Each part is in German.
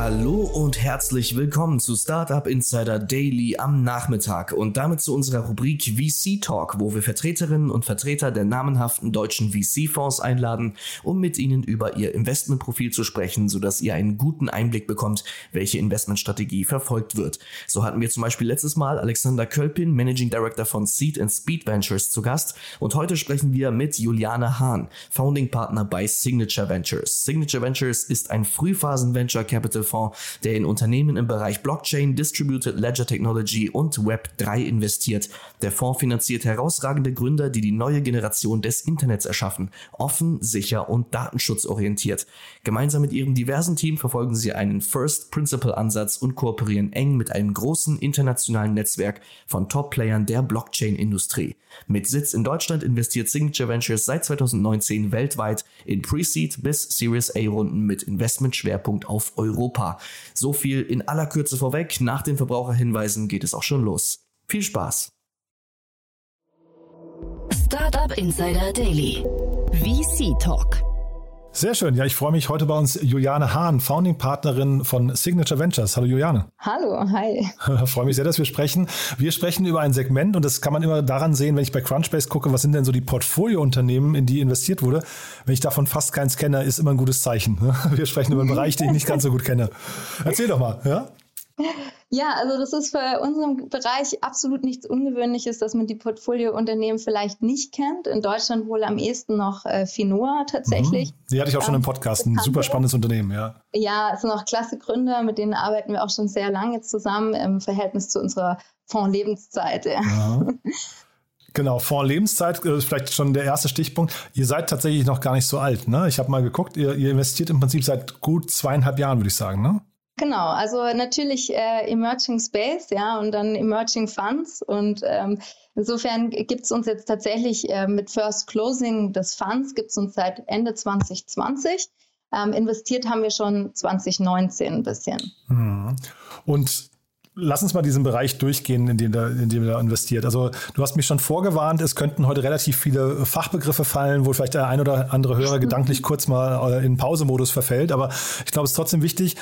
Hallo und herzlich willkommen zu Startup Insider Daily am Nachmittag und damit zu unserer Rubrik VC Talk, wo wir Vertreterinnen und Vertreter der namenhaften deutschen VC-Fonds einladen, um mit ihnen über ihr Investmentprofil zu sprechen, sodass ihr einen guten Einblick bekommt, welche Investmentstrategie verfolgt wird. So hatten wir zum Beispiel letztes Mal Alexander Kölpin, Managing Director von Seed and Speed Ventures zu Gast und heute sprechen wir mit Juliane Hahn, Founding Partner bei Signature Ventures. Signature Ventures ist ein Frühphasen Venture Capital Fonds, der in Unternehmen im Bereich Blockchain, Distributed Ledger Technology und Web3 investiert. Der Fonds finanziert herausragende Gründer, die die neue Generation des Internets erschaffen, offen, sicher und datenschutzorientiert. Gemeinsam mit ihrem diversen Team verfolgen sie einen First Principle Ansatz und kooperieren eng mit einem großen internationalen Netzwerk von Top-Playern der Blockchain-Industrie. Mit Sitz in Deutschland investiert Signature Ventures seit 2019 weltweit in Pre-Seed bis Series A-Runden mit Investmentschwerpunkt auf Europa. So viel in aller Kürze vorweg. Nach den Verbraucherhinweisen geht es auch schon los. Viel Spaß! Startup Insider Daily. VC Talk. Sehr schön. Ja, ich freue mich heute bei uns Juliane Hahn, Founding Partnerin von Signature Ventures. Hallo Juliane. Hallo, hi. freue mich sehr, dass wir sprechen. Wir sprechen über ein Segment und das kann man immer daran sehen, wenn ich bei Crunchbase gucke, was sind denn so die Portfoliounternehmen, in die investiert wurde. Wenn ich davon fast keins kenne, ist immer ein gutes Zeichen. Wir sprechen über einen Bereich, den ich nicht ganz so gut kenne. Erzähl doch mal, ja? Ja, also das ist für unseren Bereich absolut nichts Ungewöhnliches, dass man die Portfoliounternehmen vielleicht nicht kennt. In Deutschland wohl am ehesten noch äh, Finoa tatsächlich. Mhm. Die hatte ich auch schon im Podcast, ein super spannendes Unternehmen, ja. Ja, es sind auch klasse Gründer, mit denen arbeiten wir auch schon sehr lange zusammen im Verhältnis zu unserer Fonds-Lebenszeit. Ja. ja. Genau, Fonds Lebenszeit ist vielleicht schon der erste Stichpunkt. Ihr seid tatsächlich noch gar nicht so alt, ne? Ich habe mal geguckt, ihr, ihr investiert im Prinzip seit gut zweieinhalb Jahren, würde ich sagen, ne? Genau, also natürlich äh, Emerging Space, ja, und dann Emerging Funds. Und ähm, insofern gibt es uns jetzt tatsächlich äh, mit First Closing des Funds, gibt es uns seit Ende 2020. Ähm, investiert haben wir schon 2019 ein bisschen. Mhm. Und Lass uns mal diesen Bereich durchgehen, in dem, da, in dem da investiert. Also du hast mich schon vorgewarnt, es könnten heute relativ viele Fachbegriffe fallen, wo vielleicht der ein oder andere Hörer gedanklich kurz mal in Pausemodus verfällt. Aber ich glaube, es ist trotzdem wichtig,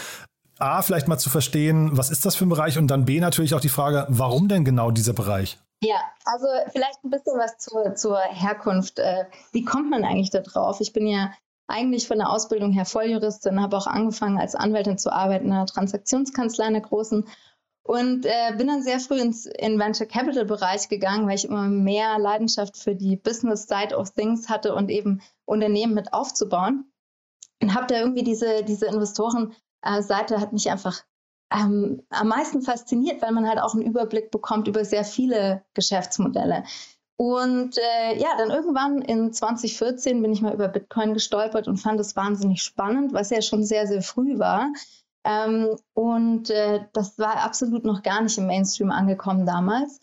A, vielleicht mal zu verstehen, was ist das für ein Bereich und dann B, natürlich auch die Frage, warum denn genau dieser Bereich? Ja, also vielleicht ein bisschen was zur, zur Herkunft. Äh, wie kommt man eigentlich da drauf? Ich bin ja eigentlich von der Ausbildung her Volljuristin, habe auch angefangen als Anwältin zu arbeiten in einer Transaktionskanzlei, einer großen. Und äh, bin dann sehr früh ins in Venture Capital Bereich gegangen, weil ich immer mehr Leidenschaft für die Business Side of Things hatte und eben Unternehmen mit aufzubauen. Und habe da irgendwie diese, diese Investoren äh, Seite hat mich einfach ähm, am meisten fasziniert, weil man halt auch einen Überblick bekommt über sehr viele Geschäftsmodelle. Und äh, ja, dann irgendwann in 2014 bin ich mal über Bitcoin gestolpert und fand es wahnsinnig spannend, was ja schon sehr, sehr früh war. Ähm, und äh, das war absolut noch gar nicht im Mainstream angekommen damals.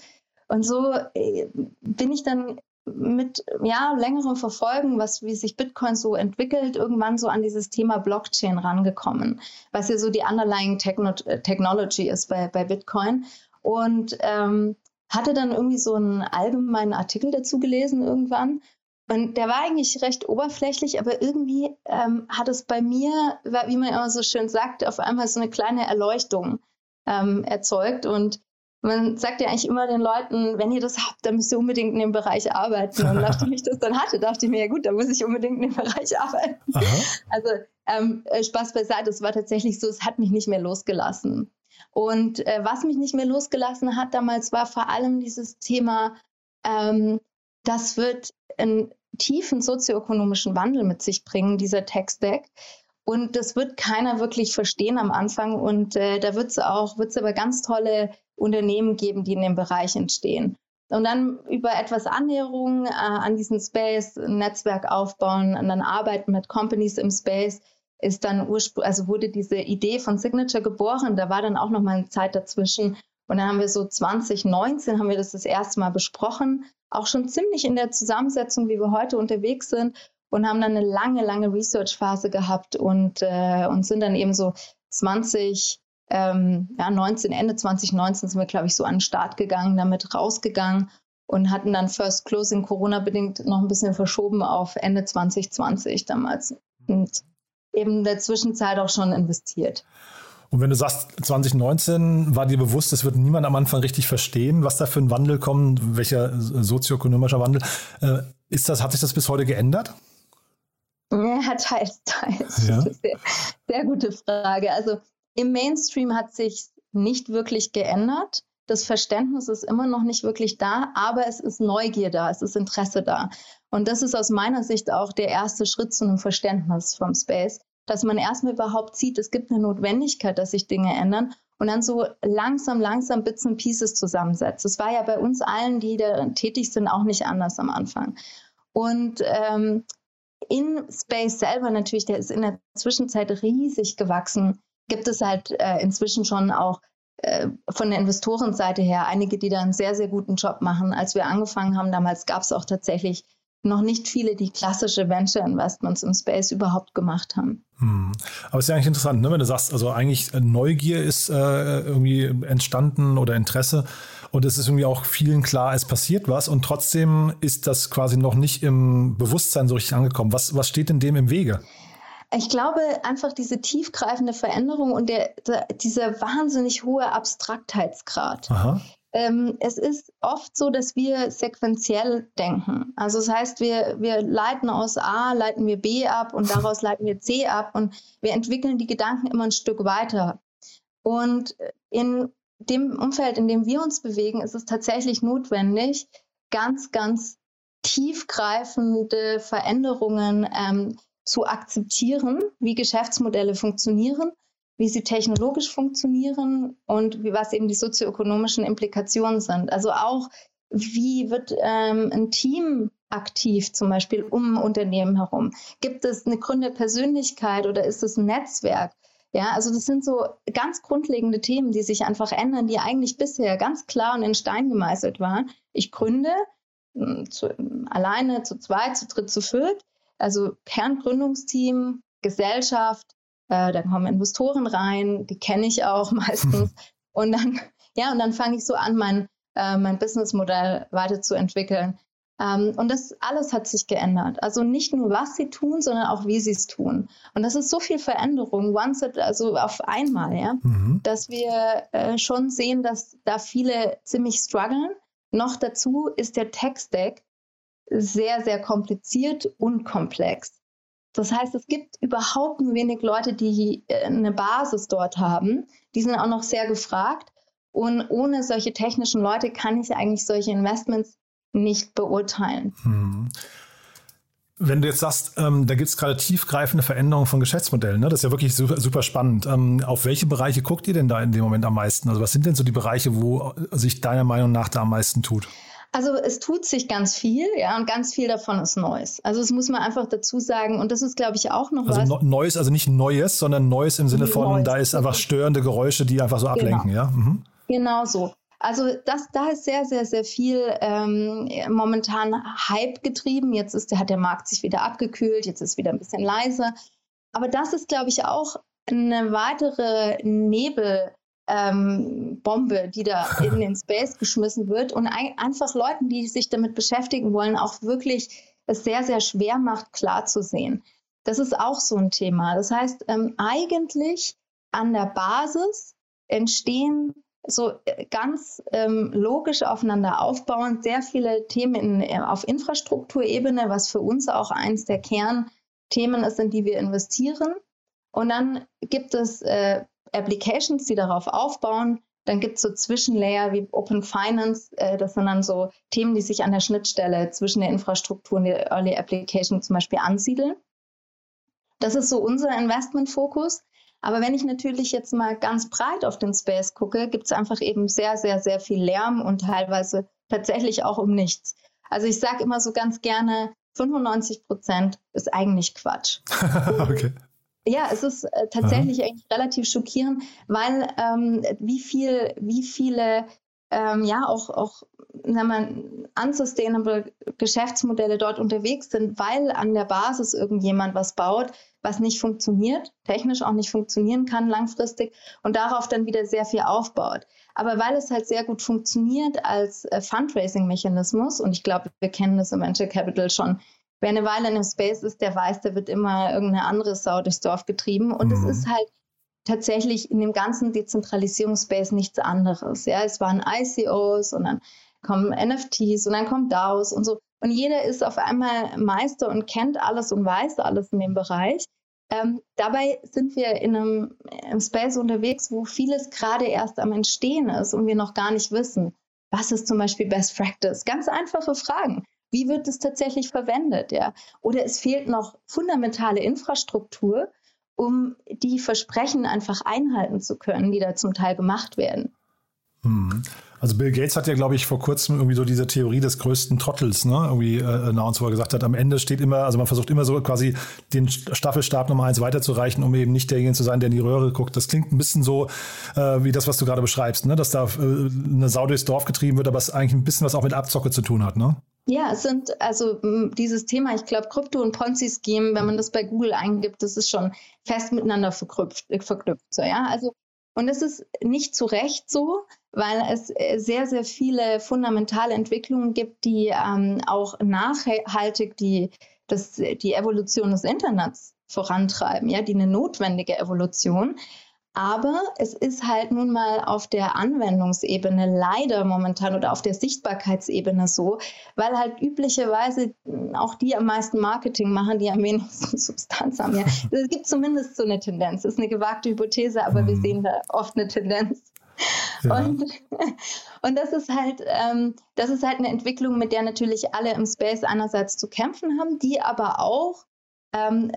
Und so äh, bin ich dann mit ja, längerem Verfolgen, was, wie sich Bitcoin so entwickelt, irgendwann so an dieses Thema Blockchain rangekommen, was ja so die underlying Techno Technology ist bei, bei Bitcoin. Und ähm, hatte dann irgendwie so einen allgemeinen Artikel dazu gelesen irgendwann. Und der war eigentlich recht oberflächlich, aber irgendwie ähm, hat es bei mir, wie man immer so schön sagt, auf einmal so eine kleine Erleuchtung ähm, erzeugt. Und man sagt ja eigentlich immer den Leuten, wenn ihr das habt, dann müsst ihr unbedingt in dem Bereich arbeiten. Und nachdem ich das dann hatte, dachte ich mir, ja gut, dann muss ich unbedingt in dem Bereich arbeiten. Aha. Also ähm, äh, Spaß beiseite, es war tatsächlich so, es hat mich nicht mehr losgelassen. Und äh, was mich nicht mehr losgelassen hat damals, war vor allem dieses Thema, ähm, das wird einen tiefen sozioökonomischen Wandel mit sich bringen, dieser Tech-Stack. Und das wird keiner wirklich verstehen am Anfang. Und äh, da wird es auch, wird es aber ganz tolle Unternehmen geben, die in dem Bereich entstehen. Und dann über etwas Annäherung äh, an diesen Space, ein Netzwerk aufbauen und dann arbeiten mit Companies im Space, ist dann ursprünglich, also wurde diese Idee von Signature geboren. Da war dann auch noch mal eine Zeit dazwischen, Und dann haben wir so 2019 haben wir das das erste Mal besprochen, auch schon ziemlich in der Zusammensetzung, wie wir heute unterwegs sind und haben dann eine lange, lange Research-Phase gehabt und, äh, und sind dann eben so 20, ähm, ja, 19, Ende 2019 sind wir, glaube ich, so an den Start gegangen, damit rausgegangen und hatten dann First Closing Corona-bedingt noch ein bisschen verschoben auf Ende 2020 damals. Und eben in der Zwischenzeit auch schon investiert. Und wenn du sagst, 2019 war dir bewusst, das wird niemand am Anfang richtig verstehen, was da für ein Wandel kommt, welcher sozioökonomischer Wandel. Äh, ist das, hat sich das bis heute geändert? Ja, teils, teils. Ja. Sehr, sehr gute Frage. Also im Mainstream hat sich nicht wirklich geändert. Das Verständnis ist immer noch nicht wirklich da, aber es ist Neugier da, es ist Interesse da. Und das ist aus meiner Sicht auch der erste Schritt zu einem Verständnis vom Space, dass man erstmal überhaupt sieht, es gibt eine Notwendigkeit, dass sich Dinge ändern und dann so langsam, langsam Bits and Pieces zusammensetzt. Das war ja bei uns allen, die da tätig sind, auch nicht anders am Anfang. Und ähm, in Space selber natürlich, der ist in der Zwischenzeit riesig gewachsen, gibt es halt äh, inzwischen schon auch äh, von der Investorenseite her einige, die da einen sehr, sehr guten Job machen. Als wir angefangen haben, damals gab es auch tatsächlich noch nicht viele, die klassische Venture Investments im Space überhaupt gemacht haben. Hm. Aber es ist ja eigentlich interessant, ne? wenn du sagst, also eigentlich äh, Neugier ist äh, irgendwie entstanden oder Interesse und es ist irgendwie auch vielen klar, es passiert was und trotzdem ist das quasi noch nicht im Bewusstsein so richtig angekommen. Was, was steht denn dem im Wege? Ich glaube einfach diese tiefgreifende Veränderung und der, der dieser wahnsinnig hohe Abstraktheitsgrad. Aha. Ähm, es ist oft so, dass wir sequenziell denken. Also das heißt, wir, wir leiten aus A, leiten wir B ab und daraus leiten wir C ab und wir entwickeln die Gedanken immer ein Stück weiter. Und in dem Umfeld, in dem wir uns bewegen, ist es tatsächlich notwendig, ganz, ganz tiefgreifende Veränderungen ähm, zu akzeptieren, wie Geschäftsmodelle funktionieren, wie sie technologisch funktionieren und wie, was eben die sozioökonomischen Implikationen sind. Also auch, wie wird ähm, ein Team aktiv, zum Beispiel um Unternehmen herum? Gibt es eine Gründerpersönlichkeit oder ist es ein Netzwerk? Ja, also das sind so ganz grundlegende Themen, die sich einfach ändern, die eigentlich bisher ganz klar und in Stein gemeißelt waren. Ich gründe hm, zu, alleine, zu zweit, zu dritt, zu viert. Also Kerngründungsteam, Gesellschaft, äh, dann kommen Investoren rein, die kenne ich auch meistens. und dann, ja, und dann fange ich so an, mein, äh, mein Businessmodell weiterzuentwickeln. Ähm, und das alles hat sich geändert. Also nicht nur, was sie tun, sondern auch, wie sie es tun. Und das ist so viel Veränderung, once it, also auf einmal, ja, mhm. dass wir äh, schon sehen, dass da viele ziemlich strugglen. Noch dazu ist der Tech-Stack sehr, sehr kompliziert und komplex. Das heißt, es gibt überhaupt nur wenig Leute, die äh, eine Basis dort haben. Die sind auch noch sehr gefragt. Und ohne solche technischen Leute kann ich eigentlich solche Investments nicht beurteilen. Hm. Wenn du jetzt sagst, ähm, da gibt es gerade tiefgreifende Veränderungen von Geschäftsmodellen, ne? das ist ja wirklich super, super spannend. Ähm, auf welche Bereiche guckt ihr denn da in dem Moment am meisten? Also was sind denn so die Bereiche, wo sich deiner Meinung nach da am meisten tut? Also es tut sich ganz viel, ja, und ganz viel davon ist Neues. Also das muss man einfach dazu sagen. Und das ist, glaube ich, auch noch also was. Also Neues, also nicht Neues, sondern Neues im Sinne von, Neues. da ist einfach störende Geräusche, die einfach so genau. ablenken, genau. ja? Mhm. Genau so. Also das, da ist sehr, sehr, sehr viel ähm, momentan Hype getrieben. Jetzt ist, hat der Markt sich wieder abgekühlt, jetzt ist wieder ein bisschen leiser. Aber das ist, glaube ich, auch eine weitere Nebelbombe, ähm, die da in den Space geschmissen wird und ein, einfach Leuten, die sich damit beschäftigen wollen, auch wirklich es sehr, sehr schwer macht, klar zu sehen. Das ist auch so ein Thema. Das heißt, ähm, eigentlich an der Basis entstehen so äh, ganz ähm, logisch aufeinander aufbauend, sehr viele Themen in, äh, auf Infrastrukturebene, was für uns auch eins der Kernthemen ist, in die wir investieren. Und dann gibt es äh, Applications, die darauf aufbauen. Dann gibt es so Zwischenlayer wie Open Finance. Äh, das sind dann so Themen, die sich an der Schnittstelle zwischen der Infrastruktur und der Early Application zum Beispiel ansiedeln. Das ist so unser Investmentfokus. Aber wenn ich natürlich jetzt mal ganz breit auf den Space gucke, gibt es einfach eben sehr, sehr, sehr viel Lärm und teilweise tatsächlich auch um nichts. Also ich sage immer so ganz gerne, 95 Prozent ist eigentlich Quatsch. okay. Ja, es ist äh, tatsächlich Aha. eigentlich relativ schockierend, weil ähm, wie viel, wie viele ähm, ja auch, auch wenn man unsustainable Geschäftsmodelle dort unterwegs sind, weil an der Basis irgendjemand was baut, was nicht funktioniert, technisch auch nicht funktionieren kann langfristig und darauf dann wieder sehr viel aufbaut. Aber weil es halt sehr gut funktioniert als äh, Fundraising-Mechanismus, und ich glaube, wir kennen das im Venture Capital schon, wer eine Weile in einem Space ist, der weiß, da wird immer irgendeine andere Sau durchs Dorf getrieben. Und mhm. es ist halt tatsächlich in dem ganzen Dezentralisierungsspace nichts anderes. Ja, es waren ICOs und dann kommen NFTs und dann kommt DAOs und so. Und jeder ist auf einmal Meister und kennt alles und weiß alles in dem Bereich. Ähm, dabei sind wir in einem, einem Space unterwegs, wo vieles gerade erst am Entstehen ist und wir noch gar nicht wissen. Was ist zum Beispiel Best Practice? Ganz einfache Fragen. Wie wird es tatsächlich verwendet? Ja? Oder es fehlt noch fundamentale Infrastruktur, um die Versprechen einfach einhalten zu können, die da zum Teil gemacht werden. Hm. Also Bill Gates hat ja, glaube ich, vor kurzem irgendwie so diese Theorie des größten Trottels, ne, irgendwie äh, announced, wo er gesagt hat, am Ende steht immer, also man versucht immer so quasi den Staffelstab Nummer eins weiterzureichen, um eben nicht derjenige zu sein, der in die Röhre guckt. Das klingt ein bisschen so äh, wie das, was du gerade beschreibst, ne, dass da äh, eine Sau durchs Dorf getrieben wird, aber es eigentlich ein bisschen was auch mit Abzocke zu tun hat, ne? Ja, es sind also dieses Thema, ich glaube, Krypto und Ponzi-Scheme, wenn man das bei Google eingibt, das ist schon fest miteinander verknüpft. verknüpft so, ja? Also und es ist nicht zu Recht so, weil es äh, sehr, sehr viele fundamentale Entwicklungen gibt, die ähm, auch nachhaltig die, das, die Evolution des Internets vorantreiben, ja, die eine notwendige Evolution. Aber es ist halt nun mal auf der Anwendungsebene leider momentan oder auf der Sichtbarkeitsebene so, weil halt üblicherweise auch die am meisten Marketing machen, die am wenigsten Substanz haben. Ja. Es gibt zumindest so eine Tendenz. Das ist eine gewagte Hypothese, aber mhm. wir sehen da oft eine Tendenz. Ja. Und, und das ist halt, ähm, das ist halt eine Entwicklung, mit der natürlich alle im Space einerseits zu kämpfen haben, die aber auch ähm,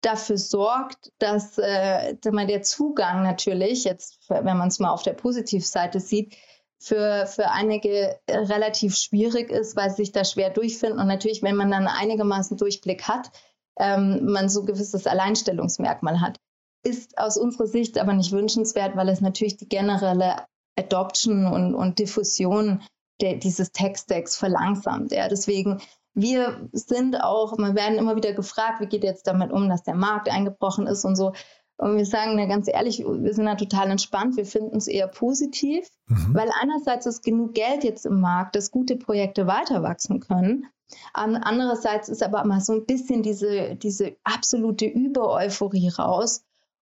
dafür sorgt, dass äh, der Zugang natürlich, jetzt wenn man es mal auf der Positivseite sieht, für, für einige relativ schwierig ist, weil sie sich da schwer durchfinden. Und natürlich, wenn man dann einigermaßen Durchblick hat, ähm, man so ein gewisses Alleinstellungsmerkmal hat. Ist aus unserer Sicht aber nicht wünschenswert, weil es natürlich die generelle Adoption und, und Diffusion der, dieses Tech-Stacks verlangsamt. Ja. Deswegen wir sind auch, wir werden immer wieder gefragt, wie geht jetzt damit um, dass der Markt eingebrochen ist und so. Und wir sagen na, ganz ehrlich, wir sind da total entspannt. Wir finden es eher positiv, mhm. weil einerseits ist genug Geld jetzt im Markt, dass gute Projekte weiter wachsen können. Andererseits ist aber mal so ein bisschen diese, diese absolute Übereuphorie raus.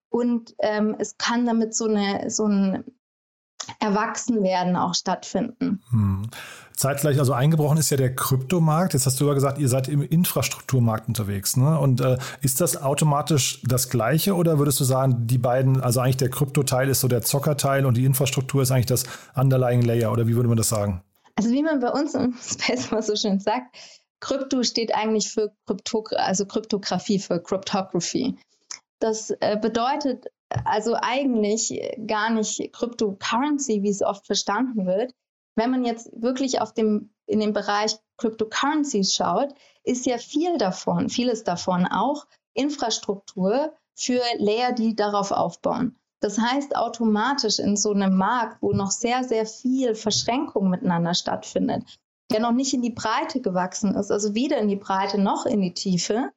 Und ähm, es kann damit so, eine, so ein Erwachsenwerden auch stattfinden. Hm. Zeitgleich, also eingebrochen ist ja der Kryptomarkt. Jetzt hast du ja gesagt, ihr seid im Infrastrukturmarkt unterwegs. Ne? Und äh, ist das automatisch das Gleiche oder würdest du sagen, die beiden, also eigentlich der Kryptoteil ist so der Zockerteil und die Infrastruktur ist eigentlich das Underlying Layer oder wie würde man das sagen? Also wie man bei uns im Space mal so schön sagt, Krypto steht eigentlich für Krypto, also Kryptographie, für Cryptography. Das äh, bedeutet also eigentlich gar nicht Cryptocurrency, wie es oft verstanden wird, wenn man jetzt wirklich auf dem, in den Bereich Cryptocurrencies schaut, ist ja viel davon, vieles davon auch Infrastruktur für Layer, die darauf aufbauen. Das heißt, automatisch in so einem Markt, wo noch sehr, sehr viel Verschränkung miteinander stattfindet, der noch nicht in die Breite gewachsen ist, also weder in die Breite noch in die Tiefe,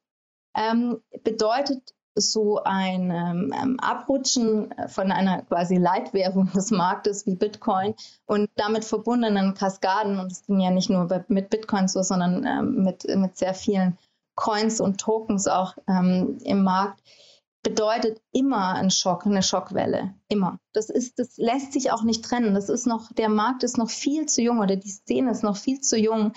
ähm, bedeutet so ein ähm, ähm, Abrutschen von einer quasi Leitwährung des Marktes wie Bitcoin und damit verbundenen Kaskaden, und es ging ja nicht nur mit Bitcoin so, sondern ähm, mit, mit sehr vielen Coins und Tokens auch ähm, im Markt, bedeutet immer ein Schock, eine Schockwelle. Immer. Das ist, das lässt sich auch nicht trennen. Das ist noch, der Markt ist noch viel zu jung oder die Szene ist noch viel zu jung.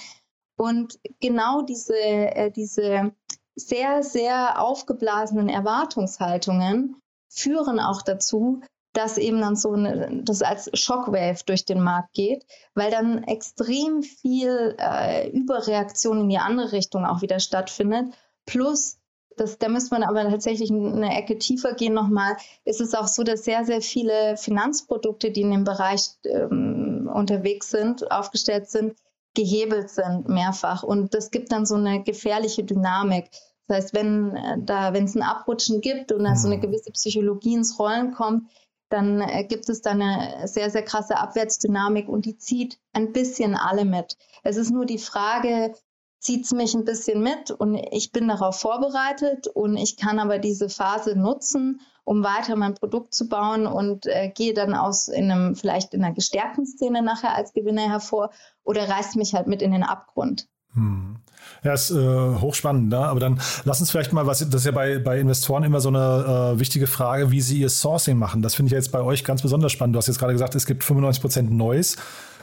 Und genau diese, äh, diese sehr, sehr aufgeblasenen Erwartungshaltungen führen auch dazu, dass eben dann so eine, das als Shockwave durch den Markt geht, weil dann extrem viel äh, Überreaktion in die andere Richtung auch wieder stattfindet. Plus, das, da müsste man aber tatsächlich eine Ecke tiefer gehen nochmal, ist es auch so, dass sehr, sehr viele Finanzprodukte, die in dem Bereich ähm, unterwegs sind, aufgestellt sind, gehebelt sind mehrfach. Und das gibt dann so eine gefährliche Dynamik. Das heißt, wenn äh, da, wenn es ein Abrutschen gibt und da so eine mhm. gewisse Psychologie ins Rollen kommt, dann äh, gibt es da eine sehr, sehr krasse Abwärtsdynamik und die zieht ein bisschen alle mit. Es ist nur die Frage, zieht es mich ein bisschen mit und ich bin darauf vorbereitet und ich kann aber diese Phase nutzen, um weiter mein Produkt zu bauen und äh, gehe dann aus in einem, vielleicht in einer gestärkten Szene nachher als Gewinner hervor oder reißt mich halt mit in den Abgrund. Hm. Ja, ist äh, hochspannend, ne? aber dann lass uns vielleicht mal, was das ist ja bei, bei Investoren immer so eine äh, wichtige Frage, wie sie ihr Sourcing machen. Das finde ich jetzt bei euch ganz besonders spannend. Du hast jetzt gerade gesagt, es gibt 95 Prozent Neues.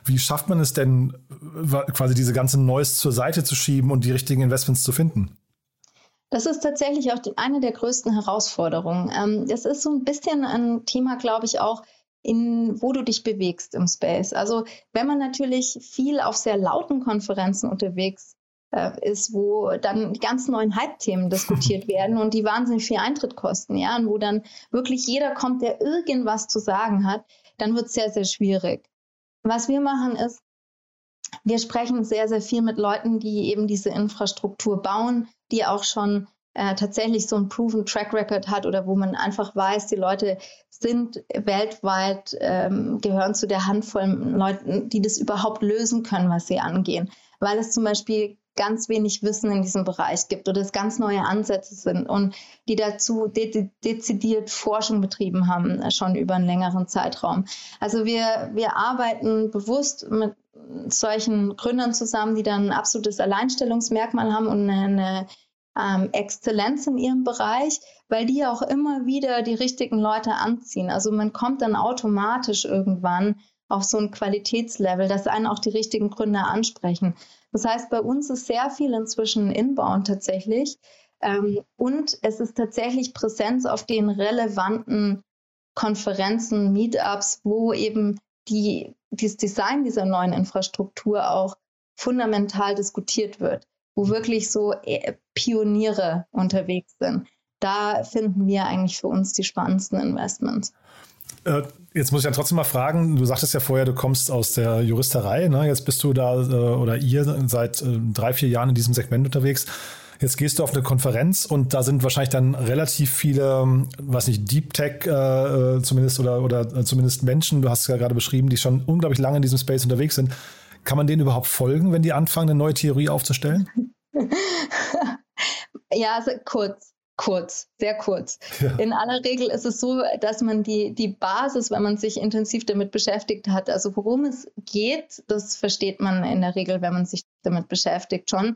Wie schafft man es denn, quasi diese ganze Neues zur Seite zu schieben und die richtigen Investments zu finden? Das ist tatsächlich auch die, eine der größten Herausforderungen. Ähm, das ist so ein bisschen ein Thema, glaube ich, auch, in wo du dich bewegst im Space. Also wenn man natürlich viel auf sehr lauten Konferenzen unterwegs äh, ist, wo dann die ganz neuen Hype-Themen diskutiert werden und die wahnsinnig viel Eintritt kosten, ja, und wo dann wirklich jeder kommt, der irgendwas zu sagen hat, dann wird es sehr, sehr schwierig. Was wir machen ist, wir sprechen sehr, sehr viel mit Leuten, die eben diese Infrastruktur bauen, die auch schon äh, tatsächlich so ein proven Track Record hat oder wo man einfach weiß, die Leute sind weltweit, ähm, gehören zu der Handvoll Leuten, die das überhaupt lösen können, was sie angehen. Weil es zum Beispiel ganz wenig Wissen in diesem Bereich gibt oder es ganz neue Ansätze sind und die dazu de dezidiert Forschung betrieben haben, äh, schon über einen längeren Zeitraum. Also wir, wir arbeiten bewusst mit solchen Gründern zusammen, die dann ein absolutes Alleinstellungsmerkmal haben und eine, eine ähm, Exzellenz in ihrem Bereich, weil die auch immer wieder die richtigen Leute anziehen. Also man kommt dann automatisch irgendwann auf so ein Qualitätslevel, dass einen auch die richtigen Gründer ansprechen. Das heißt, bei uns ist sehr viel inzwischen inbound tatsächlich. Ähm, und es ist tatsächlich Präsenz auf den relevanten Konferenzen, Meetups, wo eben die, das Design dieser neuen Infrastruktur auch fundamental diskutiert wird wo wirklich so äh, Pioniere unterwegs sind. Da finden wir eigentlich für uns die spannendsten Investments. Äh, jetzt muss ich ja trotzdem mal fragen, du sagtest ja vorher, du kommst aus der Juristerei, ne? jetzt bist du da äh, oder ihr seit drei, vier Jahren in diesem Segment unterwegs. Jetzt gehst du auf eine Konferenz und da sind wahrscheinlich dann relativ viele, weiß nicht, Deep Tech zumindest oder, oder zumindest Menschen, du hast es ja gerade beschrieben, die schon unglaublich lange in diesem Space unterwegs sind. Kann man denen überhaupt folgen, wenn die anfangen, eine neue Theorie aufzustellen? ja, also kurz, kurz, sehr kurz. Ja. In aller Regel ist es so, dass man die, die Basis, wenn man sich intensiv damit beschäftigt hat, also worum es geht, das versteht man in der Regel, wenn man sich damit beschäftigt schon.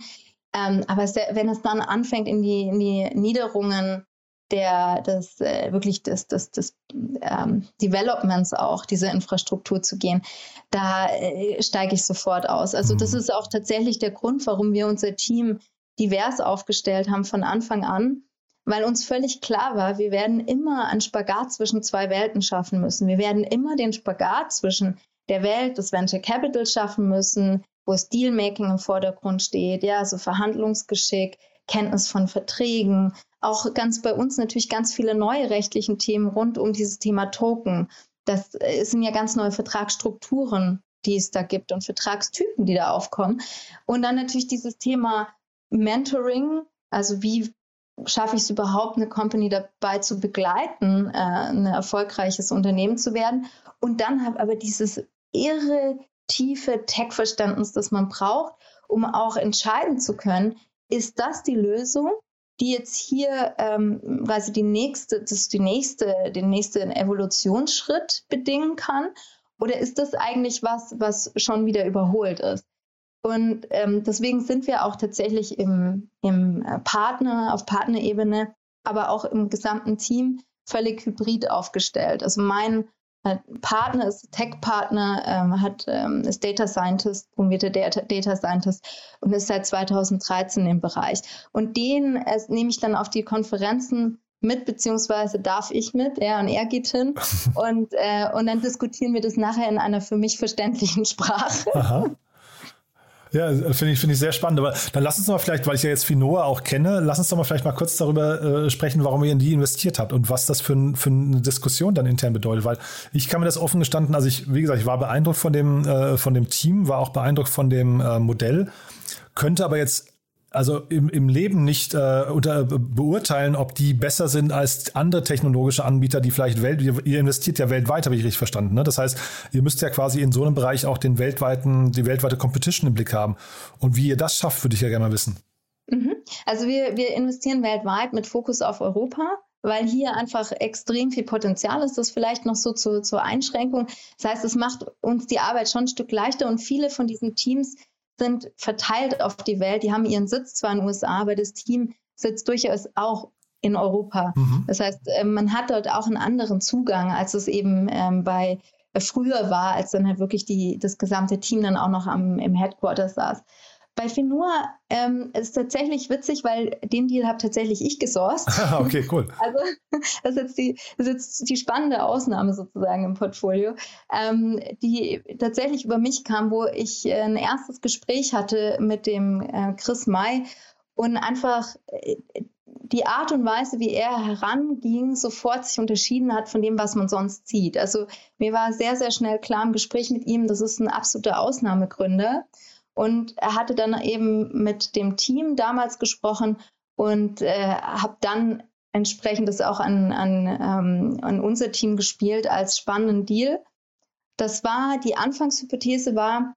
Ähm, aber sehr, wenn es dann anfängt, in die, in die Niederungen der, des, äh, wirklich des, des, des ähm, Developments auch, diese Infrastruktur zu gehen, da äh, steige ich sofort aus. Also das mhm. ist auch tatsächlich der Grund, warum wir unser Team divers aufgestellt haben von Anfang an, weil uns völlig klar war, wir werden immer einen Spagat zwischen zwei Welten schaffen müssen. Wir werden immer den Spagat zwischen der Welt des Venture Capital schaffen müssen, wo das Dealmaking im Vordergrund steht, ja, so Verhandlungsgeschick, Kenntnis von Verträgen, auch ganz bei uns natürlich ganz viele neue rechtlichen Themen rund um dieses Thema Token. Das äh, sind ja ganz neue Vertragsstrukturen, die es da gibt und Vertragstypen, die da aufkommen. Und dann natürlich dieses Thema Mentoring, also wie schaffe ich es überhaupt, eine Company dabei zu begleiten, äh, ein erfolgreiches Unternehmen zu werden. Und dann habe aber dieses irre tiefe Tech-Verständnis, das man braucht, um auch entscheiden zu können, ist das die Lösung, die jetzt hier ähm, quasi die nächste, das die nächste, den nächsten Evolutionsschritt bedingen kann? Oder ist das eigentlich was, was schon wieder überholt ist? Und ähm, deswegen sind wir auch tatsächlich im, im äh, Partner, auf Partnerebene, aber auch im gesamten Team völlig hybrid aufgestellt. Also mein Partner ist Tech-Partner, ähm, hat, ähm, ist Data Scientist, promovierter Data, Data Scientist und ist seit 2013 im Bereich. Und den äh, nehme ich dann auf die Konferenzen mit, beziehungsweise darf ich mit, er und er geht hin. und, äh, und dann diskutieren wir das nachher in einer für mich verständlichen Sprache. Aha. Ja, finde ich, finde ich sehr spannend. Aber dann lass uns mal vielleicht, weil ich ja jetzt Finoa auch kenne, lass uns doch mal vielleicht mal kurz darüber äh, sprechen, warum ihr in die investiert habt und was das für, ein, für eine Diskussion dann intern bedeutet. Weil ich kann mir das offen gestanden, also ich, wie gesagt, ich war beeindruckt von dem, äh, von dem Team, war auch beeindruckt von dem äh, Modell, könnte aber jetzt also im, im Leben nicht äh, unter, beurteilen, ob die besser sind als andere technologische Anbieter, die vielleicht Welt, ihr investiert ja weltweit, habe ich richtig verstanden. Ne? Das heißt, ihr müsst ja quasi in so einem Bereich auch den weltweiten, die weltweite Competition im Blick haben. Und wie ihr das schafft, würde ich ja gerne mal wissen. Mhm. Also wir, wir investieren weltweit mit Fokus auf Europa weil hier einfach extrem viel Potenzial ist. Das vielleicht noch so zu, zur Einschränkung. Das heißt, es macht uns die Arbeit schon ein Stück leichter und viele von diesen Teams sind verteilt auf die Welt. Die haben ihren Sitz zwar in den USA, aber das Team sitzt durchaus auch in Europa. Mhm. Das heißt, ähm, man hat dort auch einen anderen Zugang, als es eben ähm, bei äh, früher war, als dann halt wirklich die, das gesamte Team dann auch noch am, im Headquarter saß. Bei Finua ähm, ist tatsächlich witzig, weil den Deal habe tatsächlich ich gesourced. okay, cool. Also das ist, jetzt die, ist jetzt die spannende Ausnahme sozusagen im Portfolio, ähm, die tatsächlich über mich kam, wo ich äh, ein erstes Gespräch hatte mit dem äh, Chris May und einfach äh, die Art und Weise, wie er heranging, sofort sich unterschieden hat von dem, was man sonst sieht. Also mir war sehr, sehr schnell klar im Gespräch mit ihm, das ist ein absoluter Ausnahmegründer. Und er hatte dann eben mit dem Team damals gesprochen und äh, habe dann entsprechend das auch an, an, ähm, an unser Team gespielt als spannenden Deal. Das war, die Anfangshypothese war,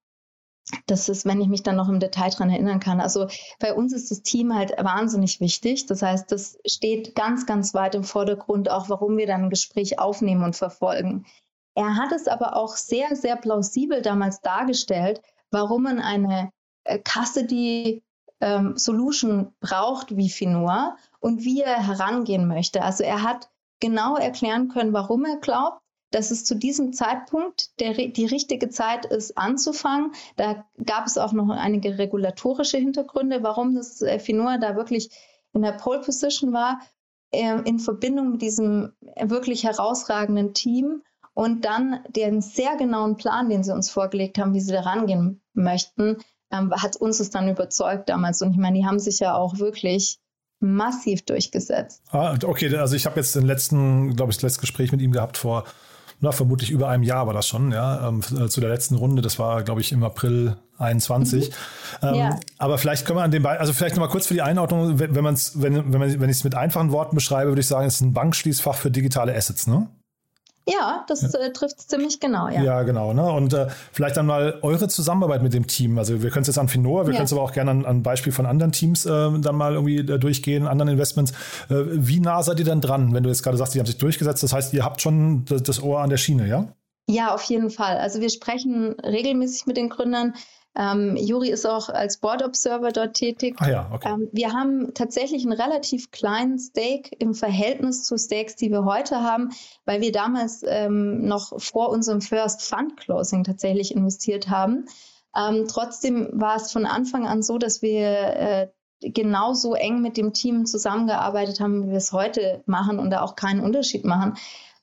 das ist, wenn ich mich dann noch im Detail dran erinnern kann. Also bei uns ist das Team halt wahnsinnig wichtig. Das heißt, das steht ganz, ganz weit im Vordergrund, auch warum wir dann ein Gespräch aufnehmen und verfolgen. Er hat es aber auch sehr, sehr plausibel damals dargestellt, warum man eine äh, Custody ähm, Solution braucht wie Finor und wie er herangehen möchte. Also er hat genau erklären können, warum er glaubt, dass es zu diesem Zeitpunkt der, die richtige Zeit ist, anzufangen. Da gab es auch noch einige regulatorische Hintergründe, warum das äh, Finor da wirklich in der Pole Position war, äh, in Verbindung mit diesem wirklich herausragenden Team und dann den sehr genauen Plan, den sie uns vorgelegt haben, wie sie da rangehen möchten, ähm, hat uns es dann überzeugt damals. Und ich meine, die haben sich ja auch wirklich massiv durchgesetzt. Ah, okay, also ich habe jetzt den letzten, glaube ich, das letzte Gespräch mit ihm gehabt vor, na, vermutlich über einem Jahr war das schon, ja, ähm, äh, zu der letzten Runde. Das war, glaube ich, im April 21. Mhm. Ähm, ja. Aber vielleicht können wir an dem, Be also vielleicht nochmal kurz für die Einordnung, wenn, wenn man es, wenn, wenn, wenn ich es mit einfachen Worten beschreibe, würde ich sagen, es ist ein Bankschließfach für digitale Assets, ne? Ja, das äh, trifft ziemlich genau, ja. Ja, genau. Ne? Und äh, vielleicht dann mal eure Zusammenarbeit mit dem Team. Also wir können es jetzt an Finor, wir ja. können es aber auch gerne an, an Beispiel von anderen Teams äh, dann mal irgendwie äh, durchgehen, anderen Investments. Äh, wie nah seid ihr dann dran, wenn du jetzt gerade sagst, die haben sich durchgesetzt? Das heißt, ihr habt schon das, das Ohr an der Schiene, ja? Ja, auf jeden Fall. Also wir sprechen regelmäßig mit den Gründern. Ähm, Juri ist auch als Board Observer dort tätig. Ah ja, okay. Ähm, wir haben tatsächlich einen relativ kleinen Stake im Verhältnis zu Stakes, die wir heute haben, weil wir damals ähm, noch vor unserem First Fund Closing tatsächlich investiert haben. Ähm, trotzdem war es von Anfang an so, dass wir äh, genauso eng mit dem Team zusammengearbeitet haben, wie wir es heute machen und da auch keinen Unterschied machen.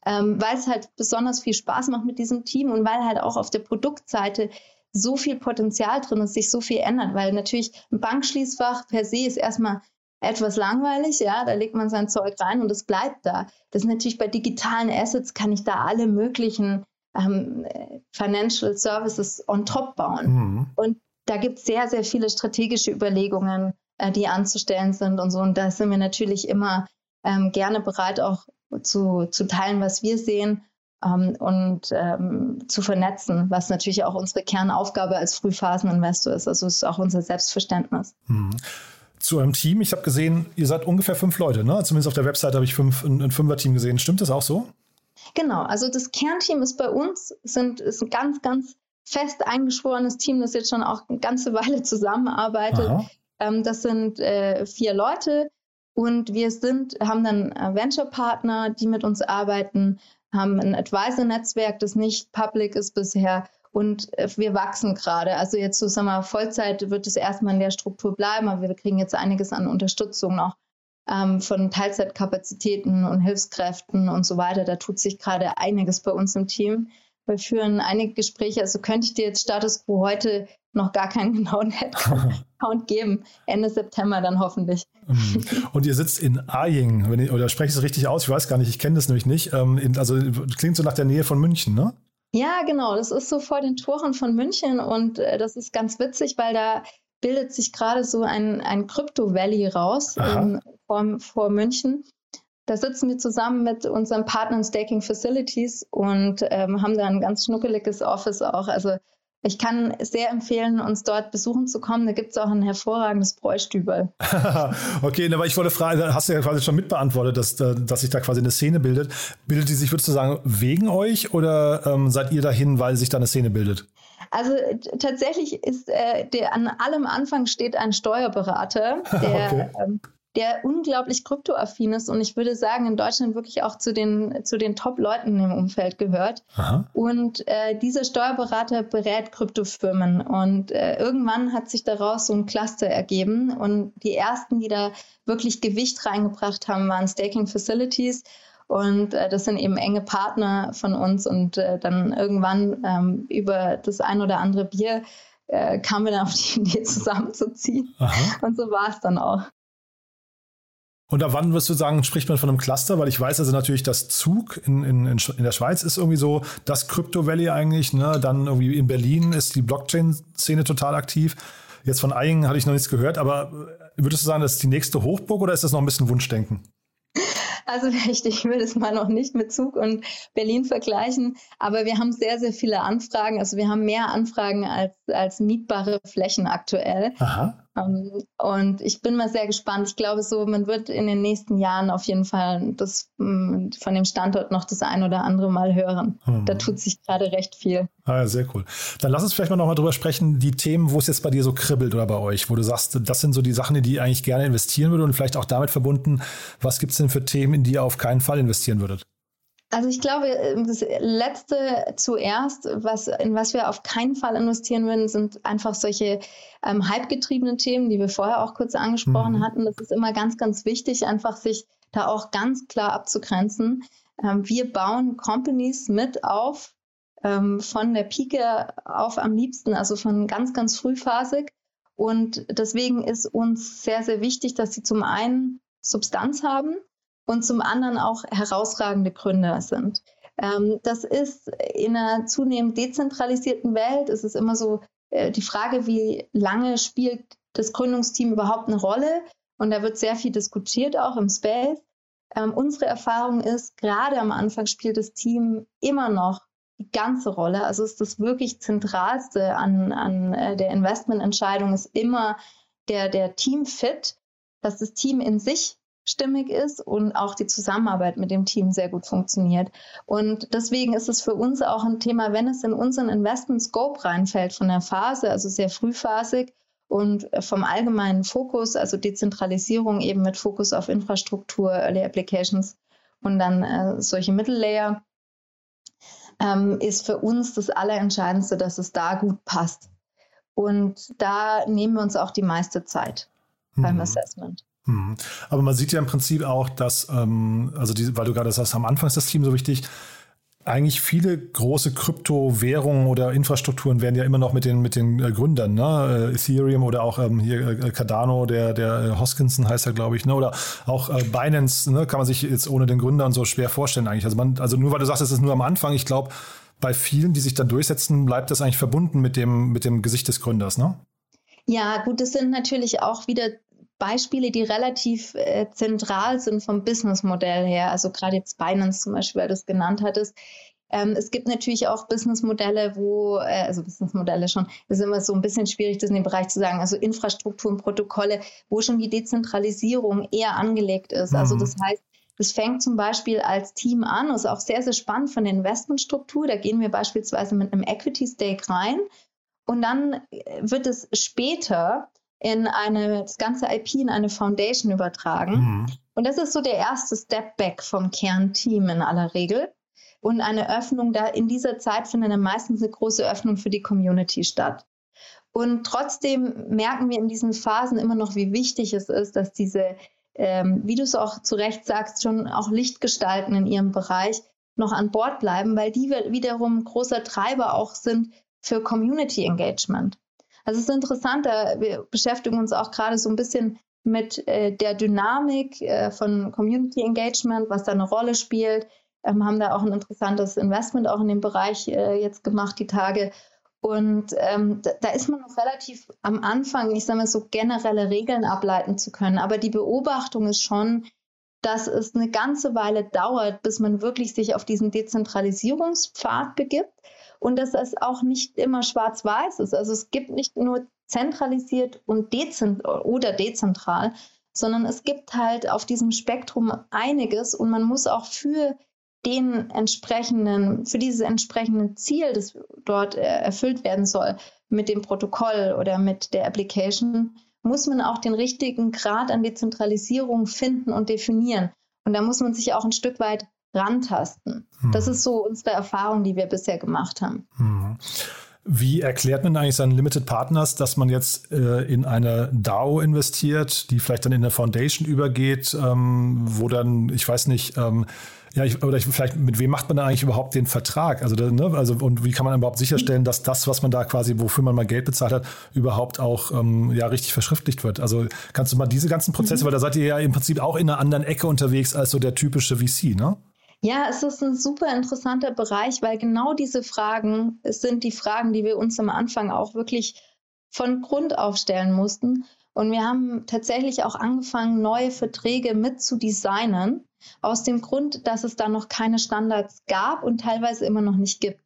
Ähm, weil es halt besonders viel Spaß macht mit diesem Team und weil halt auch auf der Produktseite so viel Potenzial drin ist, sich so viel ändert, weil natürlich ein Bankschließfach per se ist erstmal etwas langweilig, ja, da legt man sein Zeug rein und es bleibt da. Das ist natürlich bei digitalen Assets kann ich da alle möglichen ähm, Financial Services on top bauen. Mhm. Und da gibt es sehr, sehr viele strategische Überlegungen, äh, die anzustellen sind und so. Und da sind wir natürlich immer ähm, gerne bereit, auch zu, zu teilen, was wir sehen ähm, und ähm, zu vernetzen, was natürlich auch unsere Kernaufgabe als Frühphaseninvestor ist. Also ist auch unser Selbstverständnis. Mhm. Zu eurem Team, ich habe gesehen, ihr seid ungefähr fünf Leute, ne? Zumindest auf der Website habe ich fünf, ein, ein Fünfer-Team gesehen. Stimmt das auch so? Genau, also das Kernteam ist bei uns, sind, ist ein ganz, ganz fest eingeschworenes Team, das jetzt schon auch eine ganze Weile zusammenarbeitet. Ähm, das sind äh, vier Leute und wir sind, haben dann äh, Venture-Partner, die mit uns arbeiten haben ein Advisor-Netzwerk, das nicht public ist bisher. Und äh, wir wachsen gerade. Also jetzt so, sagen wir, Vollzeit wird es erstmal in der Struktur bleiben, aber wir kriegen jetzt einiges an Unterstützung noch ähm, von Teilzeitkapazitäten und Hilfskräften und so weiter. Da tut sich gerade einiges bei uns im Team. Wir führen einige Gespräche. Also könnte ich dir jetzt Status quo heute noch gar keinen genauen Headcount geben. Ende September dann hoffentlich. Mhm. Und ihr sitzt in Aying, wenn ich, oder spreche ich es richtig aus? Ich weiß gar nicht, ich kenne das nämlich nicht. Ähm, in, also klingt so nach der Nähe von München, ne? Ja, genau. Das ist so vor den Toren von München und äh, das ist ganz witzig, weil da bildet sich gerade so ein, ein Crypto-Valley raus ähm, vor, vor München. Da sitzen wir zusammen mit unseren Partnern Staking Facilities und ähm, haben da ein ganz schnuckeliges Office auch. Also ich kann sehr empfehlen, uns dort besuchen zu kommen. Da gibt es auch ein hervorragendes Bräustübel. okay, aber ich wollte fragen, hast du ja quasi schon mitbeantwortet, dass, äh, dass sich da quasi eine Szene bildet. Bildet die sich, würdest du sagen, wegen euch oder ähm, seid ihr dahin, weil sich da eine Szene bildet? Also tatsächlich ist äh, der an allem Anfang steht ein Steuerberater, der okay. ähm, der unglaublich kryptoaffin ist und ich würde sagen, in Deutschland wirklich auch zu den, zu den Top-Leuten im Umfeld gehört. Aha. Und äh, dieser Steuerberater berät Kryptofirmen und äh, irgendwann hat sich daraus so ein Cluster ergeben und die ersten, die da wirklich Gewicht reingebracht haben, waren Staking Facilities. Und äh, das sind eben enge Partner von uns. Und äh, dann irgendwann ähm, über das ein oder andere Bier äh, kamen wir dann auf die Idee zusammenzuziehen. Aha. Und so war es dann auch. Und ab wann wirst du sagen, spricht man von einem Cluster? Weil ich weiß also natürlich, dass Zug in, in, in der Schweiz ist irgendwie so das Crypto Valley eigentlich. Ne? Dann irgendwie in Berlin ist die Blockchain-Szene total aktiv. Jetzt von Eigen hatte ich noch nichts gehört, aber würdest du sagen, das ist die nächste Hochburg oder ist das noch ein bisschen Wunschdenken? Also ich, ich will es mal noch nicht mit Zug und Berlin vergleichen, aber wir haben sehr, sehr viele Anfragen. Also wir haben mehr Anfragen als, als mietbare Flächen aktuell. Aha. Ähm, und ich bin mal sehr gespannt. Ich glaube so, man wird in den nächsten Jahren auf jeden Fall das, mm, von dem Standort noch das ein oder andere Mal hören. Mhm. Da tut sich gerade recht viel. Ah, ja, sehr cool. Dann lass uns vielleicht mal nochmal drüber sprechen, die Themen, wo es jetzt bei dir so kribbelt oder bei euch, wo du sagst, das sind so die Sachen, in die ihr eigentlich gerne investieren würde und vielleicht auch damit verbunden, was gibt es denn für Themen, in die ihr auf keinen Fall investieren würdet? Also ich glaube, das Letzte zuerst, was, in was wir auf keinen Fall investieren würden, sind einfach solche ähm, hypegetriebenen Themen, die wir vorher auch kurz angesprochen mhm. hatten. Das ist immer ganz, ganz wichtig, einfach sich da auch ganz klar abzugrenzen. Ähm, wir bauen Companies mit auf, ähm, von der Pike auf am liebsten, also von ganz, ganz frühphasig. Und deswegen ist uns sehr, sehr wichtig, dass sie zum einen Substanz haben, und zum anderen auch herausragende Gründer sind. Ähm, das ist in einer zunehmend dezentralisierten Welt, ist es immer so äh, die Frage, wie lange spielt das Gründungsteam überhaupt eine Rolle? Und da wird sehr viel diskutiert, auch im Space. Ähm, unsere Erfahrung ist, gerade am Anfang spielt das Team immer noch die ganze Rolle. Also ist das wirklich Zentralste an, an äh, der Investmententscheidung ist immer der, der Teamfit, dass das Team in sich stimmig ist und auch die Zusammenarbeit mit dem Team sehr gut funktioniert. Und deswegen ist es für uns auch ein Thema, wenn es in unseren Investment Scope reinfällt von der Phase, also sehr frühphasig und vom allgemeinen Fokus, also Dezentralisierung eben mit Fokus auf Infrastruktur, Early Applications und dann äh, solche Mittellayer, ähm, ist für uns das Allerentscheidendste, dass es da gut passt. Und da nehmen wir uns auch die meiste Zeit beim mhm. Assessment. Mhm. Aber man sieht ja im Prinzip auch, dass, ähm, also die, weil du gerade sagst, am Anfang ist das Team so wichtig, eigentlich viele große Kryptowährungen oder Infrastrukturen werden ja immer noch mit den, mit den äh, Gründern, ne? Äh, Ethereum oder auch ähm, hier äh, Cardano, der, der Hoskinson heißt er, glaube ich, ne? Oder auch äh, Binance, ne? Kann man sich jetzt ohne den Gründern so schwer vorstellen eigentlich. Also man, also nur weil du sagst, es ist nur am Anfang, ich glaube, bei vielen, die sich dann durchsetzen, bleibt das eigentlich verbunden mit dem, mit dem Gesicht des Gründers, ne? Ja, gut, das sind natürlich auch wieder Beispiele, die relativ äh, zentral sind vom Businessmodell her. Also gerade jetzt Binance zum Beispiel, weil du es genannt hattest. Ähm, es gibt natürlich auch Businessmodelle, wo, äh, also Businessmodelle schon, das ist immer so ein bisschen schwierig, das in dem Bereich zu sagen, also Infrastrukturen, Protokolle, wo schon die Dezentralisierung eher angelegt ist. Also mhm. Also das heißt, es fängt zum Beispiel als Team an, ist auch sehr, sehr spannend von der Investmentstruktur. Da gehen wir beispielsweise mit einem Equity Stake rein und dann äh, wird es später in eine, das ganze IP in eine Foundation übertragen. Mhm. Und das ist so der erste Step back vom Kernteam in aller Regel. Und eine Öffnung da in dieser Zeit findet dann meistens eine große Öffnung für die Community statt. Und trotzdem merken wir in diesen Phasen immer noch, wie wichtig es ist, dass diese, ähm, wie du es auch zu Recht sagst, schon auch Lichtgestalten in ihrem Bereich noch an Bord bleiben, weil die wiederum großer Treiber auch sind für Community Engagement. Also es ist interessant, wir beschäftigen uns auch gerade so ein bisschen mit äh, der Dynamik äh, von Community Engagement, was da eine Rolle spielt. Ähm, haben da auch ein interessantes Investment auch in dem Bereich äh, jetzt gemacht, die Tage. Und ähm, da, da, ist man noch relativ am Anfang, ich sage mal so generelle Regeln ableiten zu können. Aber die Beobachtung ist schon, dass es eine ganze Weile dauert, bis man wirklich sich auf diesen Dezentralisierungspfad begibt und dass es auch nicht immer schwarz-weiß ist. Also es gibt nicht nur zentralisiert und dezent oder dezentral, sondern es gibt halt auf diesem Spektrum einiges und man muss auch für den entsprechenden, für dieses entsprechende Ziel, das dort äh, erfüllt werden soll, mit dem Protokoll oder mit der Application, muss man auch den richtigen Grad an Dezentralisierung finden und definieren. Und da muss man sich auch ein Stück weit rantasten. Hm. Das ist so unsere Erfahrung, die wir bisher gemacht haben. Hm. Wie erklärt man eigentlich seinen Limited Partners, dass man jetzt äh, in eine DAO investiert, die vielleicht dann in eine Foundation übergeht, ähm, wo dann, ich weiß nicht, ähm, ja, ich, oder ich, vielleicht mit wem macht man da eigentlich überhaupt den Vertrag? Also, ne, also und wie kann man überhaupt sicherstellen, dass das, was man da quasi, wofür man mal Geld bezahlt hat, überhaupt auch ähm, ja richtig verschriftlicht wird? Also kannst du mal diese ganzen Prozesse, mhm. weil da seid ihr ja im Prinzip auch in einer anderen Ecke unterwegs als so der typische VC, ne? Ja, es ist ein super interessanter Bereich, weil genau diese Fragen sind die Fragen, die wir uns am Anfang auch wirklich von Grund auf stellen mussten. Und wir haben tatsächlich auch angefangen, neue Verträge mit zu designen, aus dem Grund, dass es da noch keine Standards gab und teilweise immer noch nicht gibt.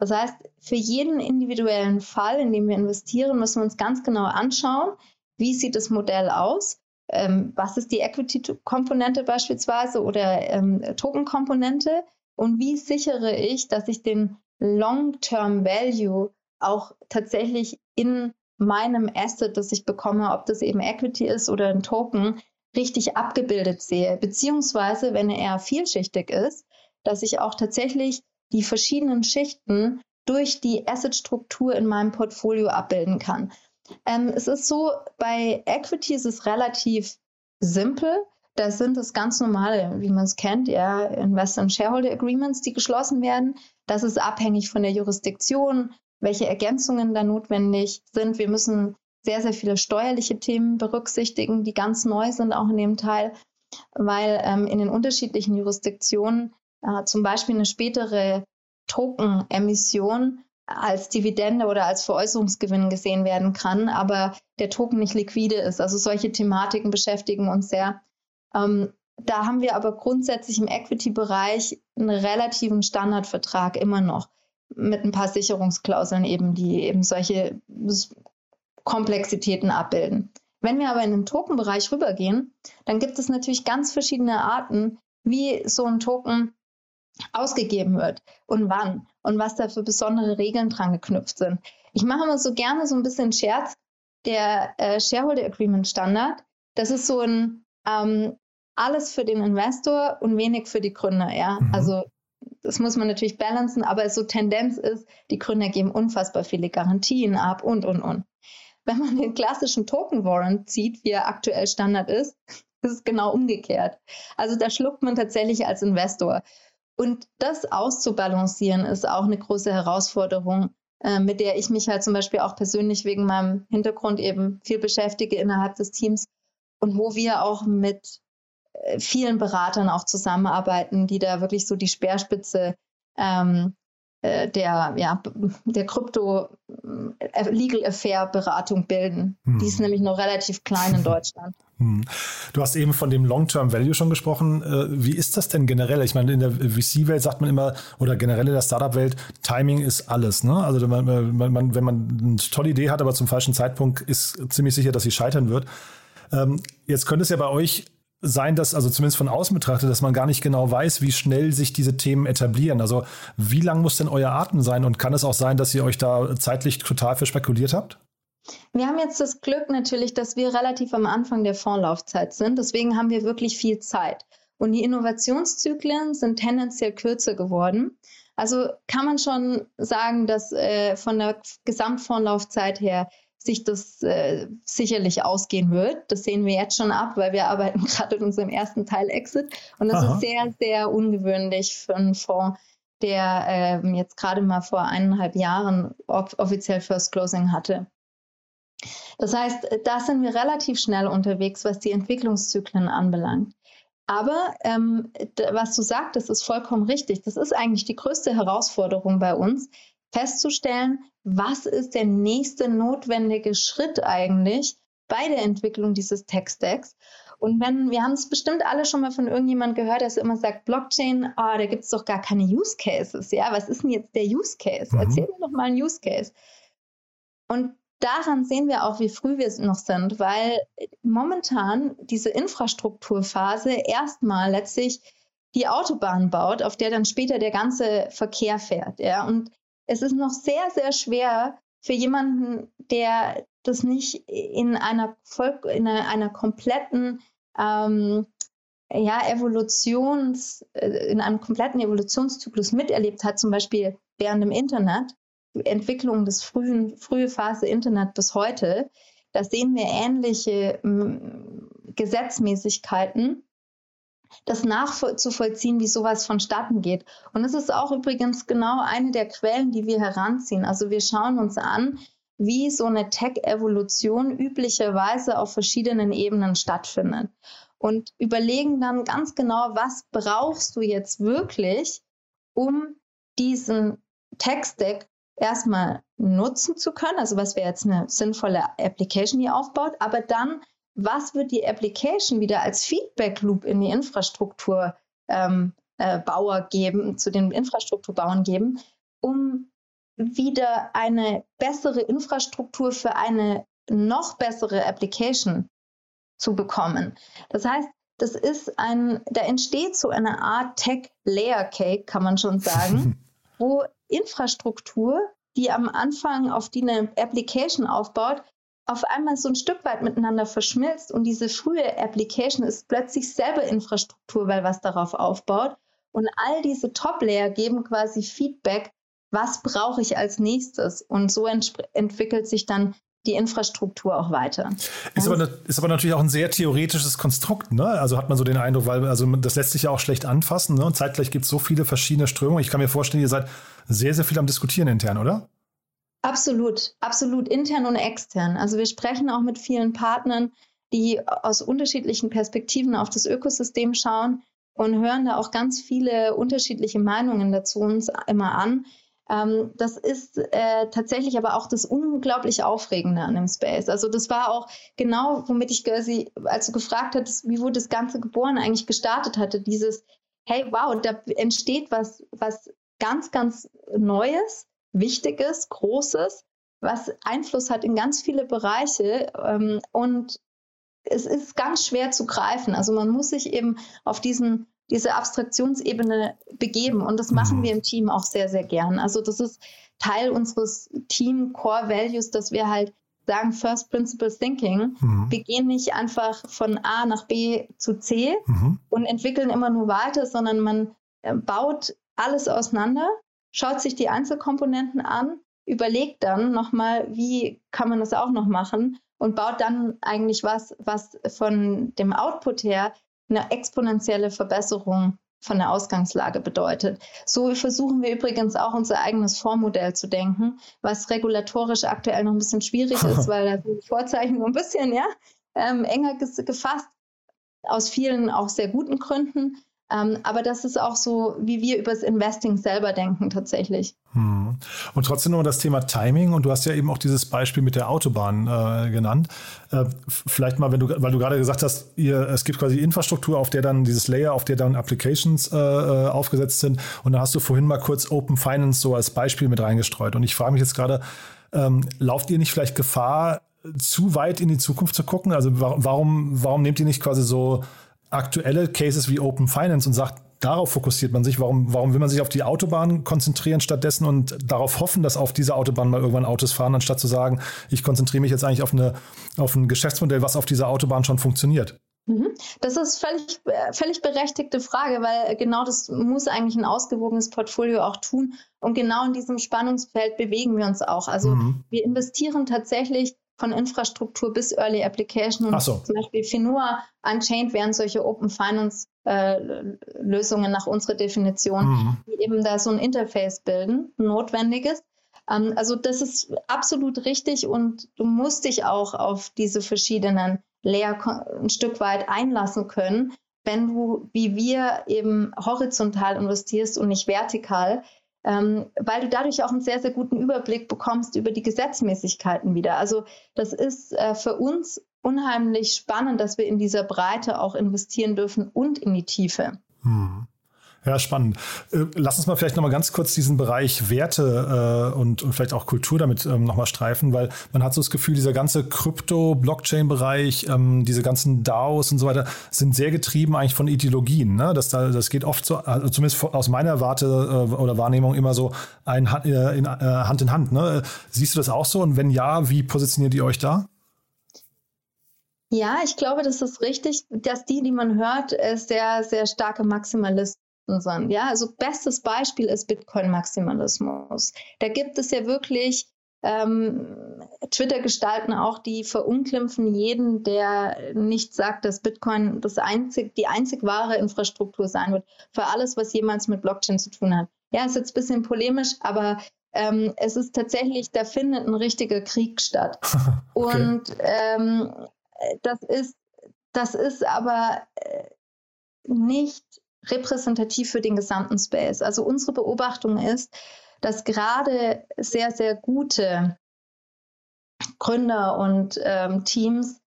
Das heißt, für jeden individuellen Fall, in dem wir investieren, müssen wir uns ganz genau anschauen, wie sieht das Modell aus ähm, was ist die Equity-Komponente beispielsweise oder ähm, Token-Komponente und wie sichere ich, dass ich den Long-Term Value auch tatsächlich in meinem Asset, das ich bekomme, ob das eben Equity ist oder ein Token, richtig abgebildet sehe. Beziehungsweise, wenn er vielschichtig ist, dass ich auch tatsächlich die verschiedenen Schichten durch die Asset-Struktur in meinem Portfolio abbilden kann. Ähm, es ist so, bei Equity ist es relativ simpel. Da sind es ganz normale, wie man es kennt, ja, Investor- und Shareholder Agreements, die geschlossen werden. Das ist abhängig von der Jurisdiktion, welche Ergänzungen da notwendig sind. Wir müssen sehr, sehr viele steuerliche Themen berücksichtigen, die ganz neu sind, auch in dem Teil, weil ähm, in den unterschiedlichen Jurisdiktionen äh, zum Beispiel eine spätere Token-Emission als Dividende oder als Veräußerungsgewinn gesehen werden kann, aber der Token nicht liquide ist. Also solche Thematiken beschäftigen uns sehr. Ähm, da haben wir aber grundsätzlich im Equity-Bereich einen relativen Standardvertrag immer noch mit ein paar Sicherungsklauseln eben, die eben solche Komplexitäten abbilden. Wenn wir aber in den Token-Bereich rübergehen, dann gibt es natürlich ganz verschiedene Arten, wie so ein Token ausgegeben wird und wann und was da für besondere Regeln dran geknüpft sind. Ich mache immer so gerne so ein bisschen Scherz. Der äh, Shareholder Agreement Standard, das ist so ein ähm, alles für den Investor und wenig für die Gründer. Ja, mhm. also das muss man natürlich balancen, aber so Tendenz ist, die Gründer geben unfassbar viele Garantien ab und und und. Wenn man den klassischen Token Warrant sieht, wie er aktuell Standard ist, ist es genau umgekehrt. Also da schluckt man tatsächlich als Investor. Und das auszubalancieren ist auch eine große Herausforderung, äh, mit der ich mich halt zum Beispiel auch persönlich wegen meinem Hintergrund eben viel beschäftige innerhalb des Teams und wo wir auch mit äh, vielen Beratern auch zusammenarbeiten, die da wirklich so die Speerspitze ähm, äh, der, ja, der Krypto äh, Legal Affair Beratung bilden. Hm. Die ist nämlich noch relativ klein in Deutschland. Hm. Du hast eben von dem Long-Term Value schon gesprochen. Äh, wie ist das denn generell? Ich meine, in der VC-Welt sagt man immer, oder generell in der Startup-Welt, Timing ist alles. Ne? Also man, man, wenn man eine tolle Idee hat, aber zum falschen Zeitpunkt, ist ziemlich sicher, dass sie scheitern wird. Ähm, jetzt könnte es ja bei euch sein, dass, also zumindest von außen betrachtet, dass man gar nicht genau weiß, wie schnell sich diese Themen etablieren. Also wie lang muss denn euer Atem sein und kann es auch sein, dass ihr euch da zeitlich total verspekuliert habt? Wir haben jetzt das Glück natürlich, dass wir relativ am Anfang der Fondslaufzeit sind. Deswegen haben wir wirklich viel Zeit. Und die Innovationszyklen sind tendenziell kürzer geworden. Also kann man schon sagen, dass äh, von der Gesamtfondslaufzeit her sich das äh, sicherlich ausgehen wird. Das sehen wir jetzt schon ab, weil wir arbeiten gerade in unserem ersten Teil Exit. Und das Aha. ist sehr, sehr ungewöhnlich für einen Fonds, der äh, jetzt gerade mal vor eineinhalb Jahren off offiziell First Closing hatte. Das heißt, da sind wir relativ schnell unterwegs, was die Entwicklungszyklen anbelangt. Aber ähm, was du sagtest, ist vollkommen richtig. Das ist eigentlich die größte Herausforderung bei uns, festzustellen, was ist der nächste notwendige Schritt eigentlich bei der Entwicklung dieses Tech-Stacks. Und wenn, wir haben es bestimmt alle schon mal von irgendjemand gehört, der immer sagt, Blockchain, oh, da gibt es doch gar keine Use Cases. Ja, was ist denn jetzt der Use Case? Mhm. Erzähl mir doch mal einen Use Case. Und daran sehen wir auch, wie früh wir noch sind, weil momentan diese Infrastrukturphase erstmal letztlich die Autobahn baut, auf der dann später der ganze Verkehr fährt. Ja? Und es ist noch sehr, sehr schwer für jemanden, der das nicht in einer, Volk in einer, einer kompletten ähm, ja, Evolutions, äh, in einem kompletten Evolutionszyklus miterlebt hat, zum Beispiel während dem Internet, Entwicklung des frühen, frühe Phase Internet bis heute, da sehen wir ähnliche Gesetzmäßigkeiten, das nachzuvollziehen, wie sowas vonstatten geht. Und es ist auch übrigens genau eine der Quellen, die wir heranziehen. Also wir schauen uns an, wie so eine Tech-Evolution üblicherweise auf verschiedenen Ebenen stattfindet. Und überlegen dann ganz genau, was brauchst du jetzt wirklich, um diesen Tech-Stack erstmal nutzen zu können, also was wäre jetzt eine sinnvolle Application, die aufbaut, aber dann, was wird die Application wieder als Feedback Loop in die Infrastrukturbauer ähm, äh, geben, zu den Infrastrukturbauern geben, um wieder eine bessere Infrastruktur für eine noch bessere Application zu bekommen. Das heißt, das ist ein, da entsteht so eine Art Tech Layer Cake, kann man schon sagen, wo Infrastruktur, die am Anfang auf die eine Application aufbaut, auf einmal so ein Stück weit miteinander verschmilzt und diese frühe Application ist plötzlich selber Infrastruktur, weil was darauf aufbaut. Und all diese Top-Layer geben quasi Feedback, was brauche ich als nächstes? Und so ent entwickelt sich dann die Infrastruktur auch weiter. Ist aber, ist aber natürlich auch ein sehr theoretisches Konstrukt, ne? Also hat man so den Eindruck, weil also das lässt sich ja auch schlecht anfassen, ne? Und zeitgleich gibt es so viele verschiedene Strömungen. Ich kann mir vorstellen, ihr seid sehr, sehr viel am Diskutieren intern, oder? Absolut, absolut, intern und extern. Also wir sprechen auch mit vielen Partnern, die aus unterschiedlichen Perspektiven auf das Ökosystem schauen und hören da auch ganz viele unterschiedliche Meinungen dazu uns immer an. Ähm, das ist äh, tatsächlich aber auch das unglaublich Aufregende an dem Space. Also das war auch genau, womit ich Gersi, als du gefragt hattest, wie wurde das Ganze geboren, eigentlich gestartet hatte, dieses, hey, wow, da entsteht was, was ganz, ganz Neues, Wichtiges, Großes, was Einfluss hat in ganz viele Bereiche ähm, und es ist ganz schwer zu greifen. Also man muss sich eben auf diesen diese Abstraktionsebene begeben. Und das machen mhm. wir im Team auch sehr, sehr gern. Also das ist Teil unseres Team Core Values, dass wir halt sagen First Principle Thinking. Mhm. Wir gehen nicht einfach von A nach B zu C mhm. und entwickeln immer nur weiter, sondern man äh, baut alles auseinander, schaut sich die Einzelkomponenten an, überlegt dann nochmal, wie kann man das auch noch machen und baut dann eigentlich was, was von dem Output her eine exponentielle Verbesserung von der Ausgangslage bedeutet. So versuchen wir übrigens auch unser eigenes Fondsmodell zu denken, was regulatorisch aktuell noch ein bisschen schwierig ist, weil da sind die Vorzeichen so ein bisschen ja, ähm, enger gefasst, aus vielen auch sehr guten Gründen. Ähm, aber das ist auch so, wie wir über das Investing selber denken tatsächlich. Hm. Und trotzdem noch das Thema Timing und du hast ja eben auch dieses Beispiel mit der Autobahn äh, genannt. Äh, vielleicht mal, wenn du, weil du gerade gesagt hast, ihr, es gibt quasi Infrastruktur, auf der dann dieses Layer, auf der dann Applications äh, äh aufgesetzt sind. Und da hast du vorhin mal kurz Open Finance so als Beispiel mit reingestreut. Und ich frage mich jetzt gerade, ähm, lauft ihr nicht vielleicht Gefahr, zu weit in die Zukunft zu gucken? Also warum, warum nehmt ihr nicht quasi so aktuelle Cases wie Open Finance und sagt, darauf fokussiert man sich. Warum, warum will man sich auf die Autobahn konzentrieren stattdessen und darauf hoffen, dass auf dieser Autobahn mal irgendwann Autos fahren, anstatt zu sagen, ich konzentriere mich jetzt eigentlich auf, eine, auf ein Geschäftsmodell, was auf dieser Autobahn schon funktioniert? Mhm. Das ist völlig, äh, völlig berechtigte Frage, weil genau das muss eigentlich ein ausgewogenes Portfolio auch tun. Und genau in diesem Spannungsfeld bewegen wir uns auch. Also mhm. wir investieren tatsächlich von Infrastruktur bis Early Application. Und so. zum Beispiel Finua, Unchained wären solche Open Finance äh, Lösungen nach unserer Definition, mhm. die eben da so ein Interface bilden, notwendiges. Ähm, also das ist absolut richtig und du musst dich auch auf diese verschiedenen Layer ein Stück weit einlassen können, wenn du, wie wir, eben horizontal investierst und nicht vertikal. Ähm, weil du dadurch auch einen sehr, sehr guten Überblick bekommst über die Gesetzmäßigkeiten wieder. Also das ist äh, für uns unheimlich spannend, dass wir in dieser Breite auch investieren dürfen und in die Tiefe. Hm. Ja, spannend. Äh, lass uns mal vielleicht nochmal ganz kurz diesen Bereich Werte äh, und, und vielleicht auch Kultur damit ähm, nochmal streifen, weil man hat so das Gefühl, dieser ganze Krypto-Blockchain-Bereich, ähm, diese ganzen DAOs und so weiter, sind sehr getrieben eigentlich von Ideologien. Ne? Das, da, das geht oft so, also zumindest aus meiner Warte äh, oder Wahrnehmung immer so ein, äh, in, äh, Hand in Hand. Ne? Siehst du das auch so? Und wenn ja, wie positioniert ihr euch da? Ja, ich glaube, das ist richtig, dass die, die man hört, äh, sehr, sehr starke Maximalisten sind. Ja, also bestes Beispiel ist Bitcoin-Maximalismus. Da gibt es ja wirklich ähm, Twitter-Gestalten auch, die verunglimpfen jeden, der nicht sagt, dass Bitcoin das einzig, die einzig wahre Infrastruktur sein wird für alles, was jemals mit Blockchain zu tun hat. Ja, ist jetzt ein bisschen polemisch, aber ähm, es ist tatsächlich, da findet ein richtiger Krieg statt. okay. Und ähm, das ist, das ist aber äh, nicht repräsentativ für den gesamten Space. Also unsere Beobachtung ist, dass gerade sehr, sehr gute Gründer und ähm, Teams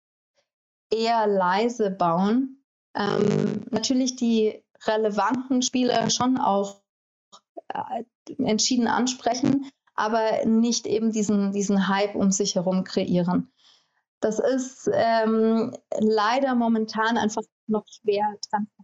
eher leise bauen. Ähm, natürlich die relevanten Spieler schon auch äh, entschieden ansprechen, aber nicht eben diesen, diesen Hype um sich herum kreieren. Das ist ähm, leider momentan einfach noch schwer transparent.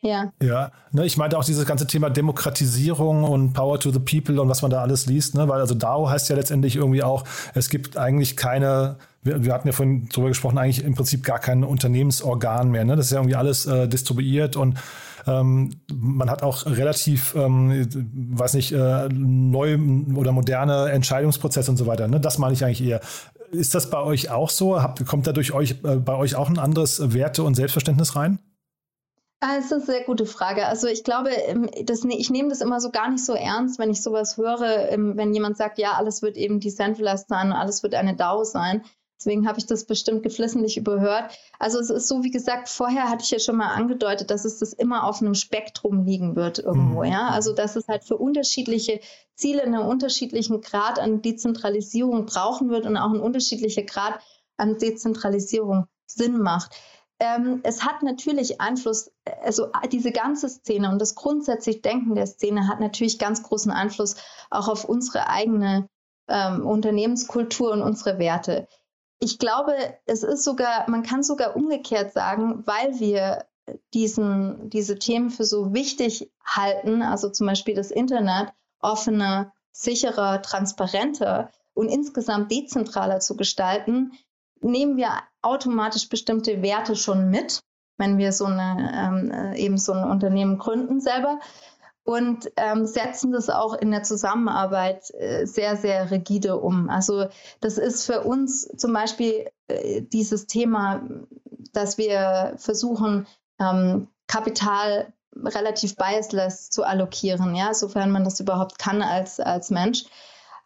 Ja. Ja, ne, ich meinte auch dieses ganze Thema Demokratisierung und Power to the People und was man da alles liest, ne? weil also DAO heißt ja letztendlich irgendwie auch, es gibt eigentlich keine, wir, wir hatten ja vorhin drüber gesprochen, eigentlich im Prinzip gar kein Unternehmensorgan mehr. Ne? Das ist ja irgendwie alles äh, distribuiert und ähm, man hat auch relativ, ähm, weiß nicht, äh, neu oder moderne Entscheidungsprozesse und so weiter. Ne? Das meine ich eigentlich eher. Ist das bei euch auch so? Habt, kommt da durch euch, äh, bei euch auch ein anderes Werte- und Selbstverständnis rein? Ah, das ist eine sehr gute Frage. Also ich glaube, ähm, das, ne, ich nehme das immer so gar nicht so ernst, wenn ich sowas höre, ähm, wenn jemand sagt, ja, alles wird eben decentralized sein, alles wird eine DAO sein. Deswegen habe ich das bestimmt geflissentlich überhört. Also es ist so, wie gesagt, vorher hatte ich ja schon mal angedeutet, dass es das immer auf einem Spektrum liegen wird irgendwo, mhm. ja. Also dass es halt für unterschiedliche Ziele einen unterschiedlichen Grad an Dezentralisierung brauchen wird und auch ein unterschiedlicher Grad an Dezentralisierung Sinn macht. Ähm, es hat natürlich Einfluss, also diese ganze Szene und das grundsätzlich Denken der Szene hat natürlich ganz großen Einfluss auch auf unsere eigene ähm, Unternehmenskultur und unsere Werte. Ich glaube, es ist sogar, man kann sogar umgekehrt sagen, weil wir diesen, diese Themen für so wichtig halten, also zum Beispiel das Internet offener, sicherer, transparenter und insgesamt dezentraler zu gestalten, nehmen wir automatisch bestimmte Werte schon mit, wenn wir so eine, ähm, äh, eben so ein Unternehmen gründen selber und ähm, setzen das auch in der Zusammenarbeit äh, sehr, sehr rigide um. Also das ist für uns zum Beispiel äh, dieses Thema, dass wir versuchen, ähm, Kapital relativ biasless zu allokieren, ja, sofern man das überhaupt kann als, als Mensch.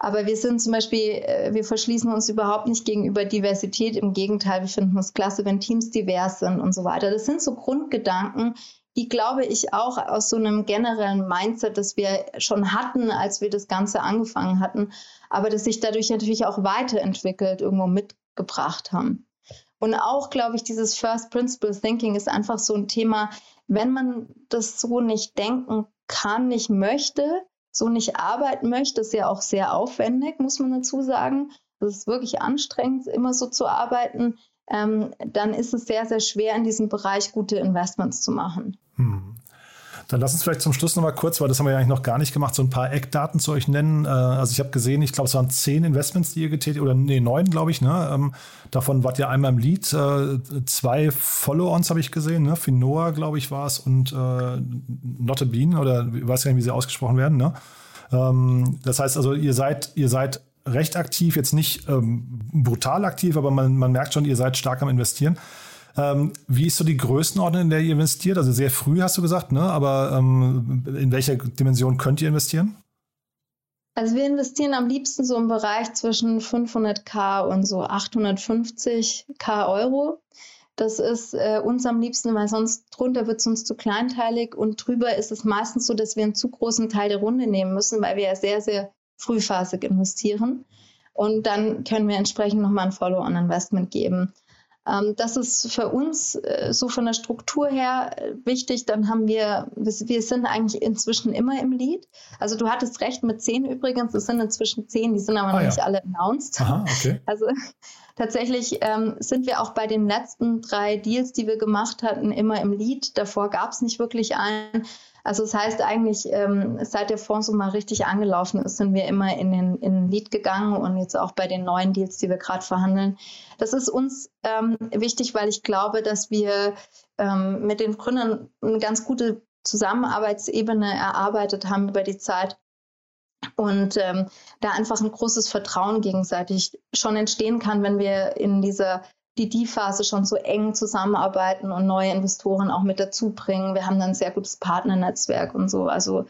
Aber wir sind zum Beispiel, äh, wir verschließen uns überhaupt nicht gegenüber Diversität. Im Gegenteil, wir finden es klasse, wenn Teams divers sind und so weiter. Das sind so Grundgedanken, die, glaube ich, auch aus so einem generellen Mindset, das wir schon hatten, als wir das Ganze angefangen hatten, aber das sich dadurch natürlich auch weiterentwickelt, irgendwo mitgebracht haben. Und auch, glaube ich, dieses First Principle Thinking ist einfach so ein Thema, wenn man das so nicht denken kann, nicht möchte, so nicht arbeiten möchte, ist ja auch sehr aufwendig, muss man dazu sagen. Das ist wirklich anstrengend, immer so zu arbeiten. Ähm, dann ist es sehr, sehr schwer, in diesem Bereich gute Investments zu machen. Hm. Dann lass uns vielleicht zum Schluss noch mal kurz, weil das haben wir ja eigentlich noch gar nicht gemacht, so ein paar Eckdaten zu euch nennen. Äh, also ich habe gesehen, ich glaube, es waren zehn Investments, die ihr getätigt, oder nee, neun, glaube ich. Ne? Ähm, davon wart ihr einmal im Lead. Äh, zwei Follow-ons habe ich gesehen. Ne? Finoa, glaube ich, war es und äh, Not a Bean, oder ich weiß gar nicht, wie sie ausgesprochen werden. Ne? Ähm, das heißt also, ihr seid, ihr seid recht aktiv, jetzt nicht ähm, brutal aktiv, aber man, man merkt schon, ihr seid stark am Investieren. Ähm, wie ist so die Größenordnung, in der ihr investiert? Also sehr früh hast du gesagt, ne? aber ähm, in welcher Dimension könnt ihr investieren? Also wir investieren am liebsten so im Bereich zwischen 500k und so 850k Euro. Das ist äh, uns am liebsten, weil sonst drunter wird es uns zu kleinteilig und drüber ist es meistens so, dass wir einen zu großen Teil der Runde nehmen müssen, weil wir ja sehr, sehr frühphasig investieren. Und dann können wir entsprechend nochmal ein Follow-on-Investment geben. Ähm, das ist für uns äh, so von der Struktur her äh, wichtig. Dann haben wir, wir sind eigentlich inzwischen immer im Lead. Also du hattest recht mit zehn übrigens, es sind inzwischen zehn, die sind aber ah, noch ja. nicht alle announced. Aha, okay. Also tatsächlich ähm, sind wir auch bei den letzten drei Deals, die wir gemacht hatten, immer im Lead. Davor gab es nicht wirklich einen. Also das heißt eigentlich, ähm, seit der Fonds so mal richtig angelaufen ist, sind wir immer in den, in den Lead gegangen und jetzt auch bei den neuen Deals, die wir gerade verhandeln. Das ist uns ähm, wichtig, weil ich glaube, dass wir ähm, mit den Gründern eine ganz gute Zusammenarbeitsebene erarbeitet haben über die Zeit und ähm, da einfach ein großes Vertrauen gegenseitig schon entstehen kann, wenn wir in dieser die DD-Phase schon so eng zusammenarbeiten und neue Investoren auch mit dazu bringen. Wir haben dann ein sehr gutes Partnernetzwerk und so. Also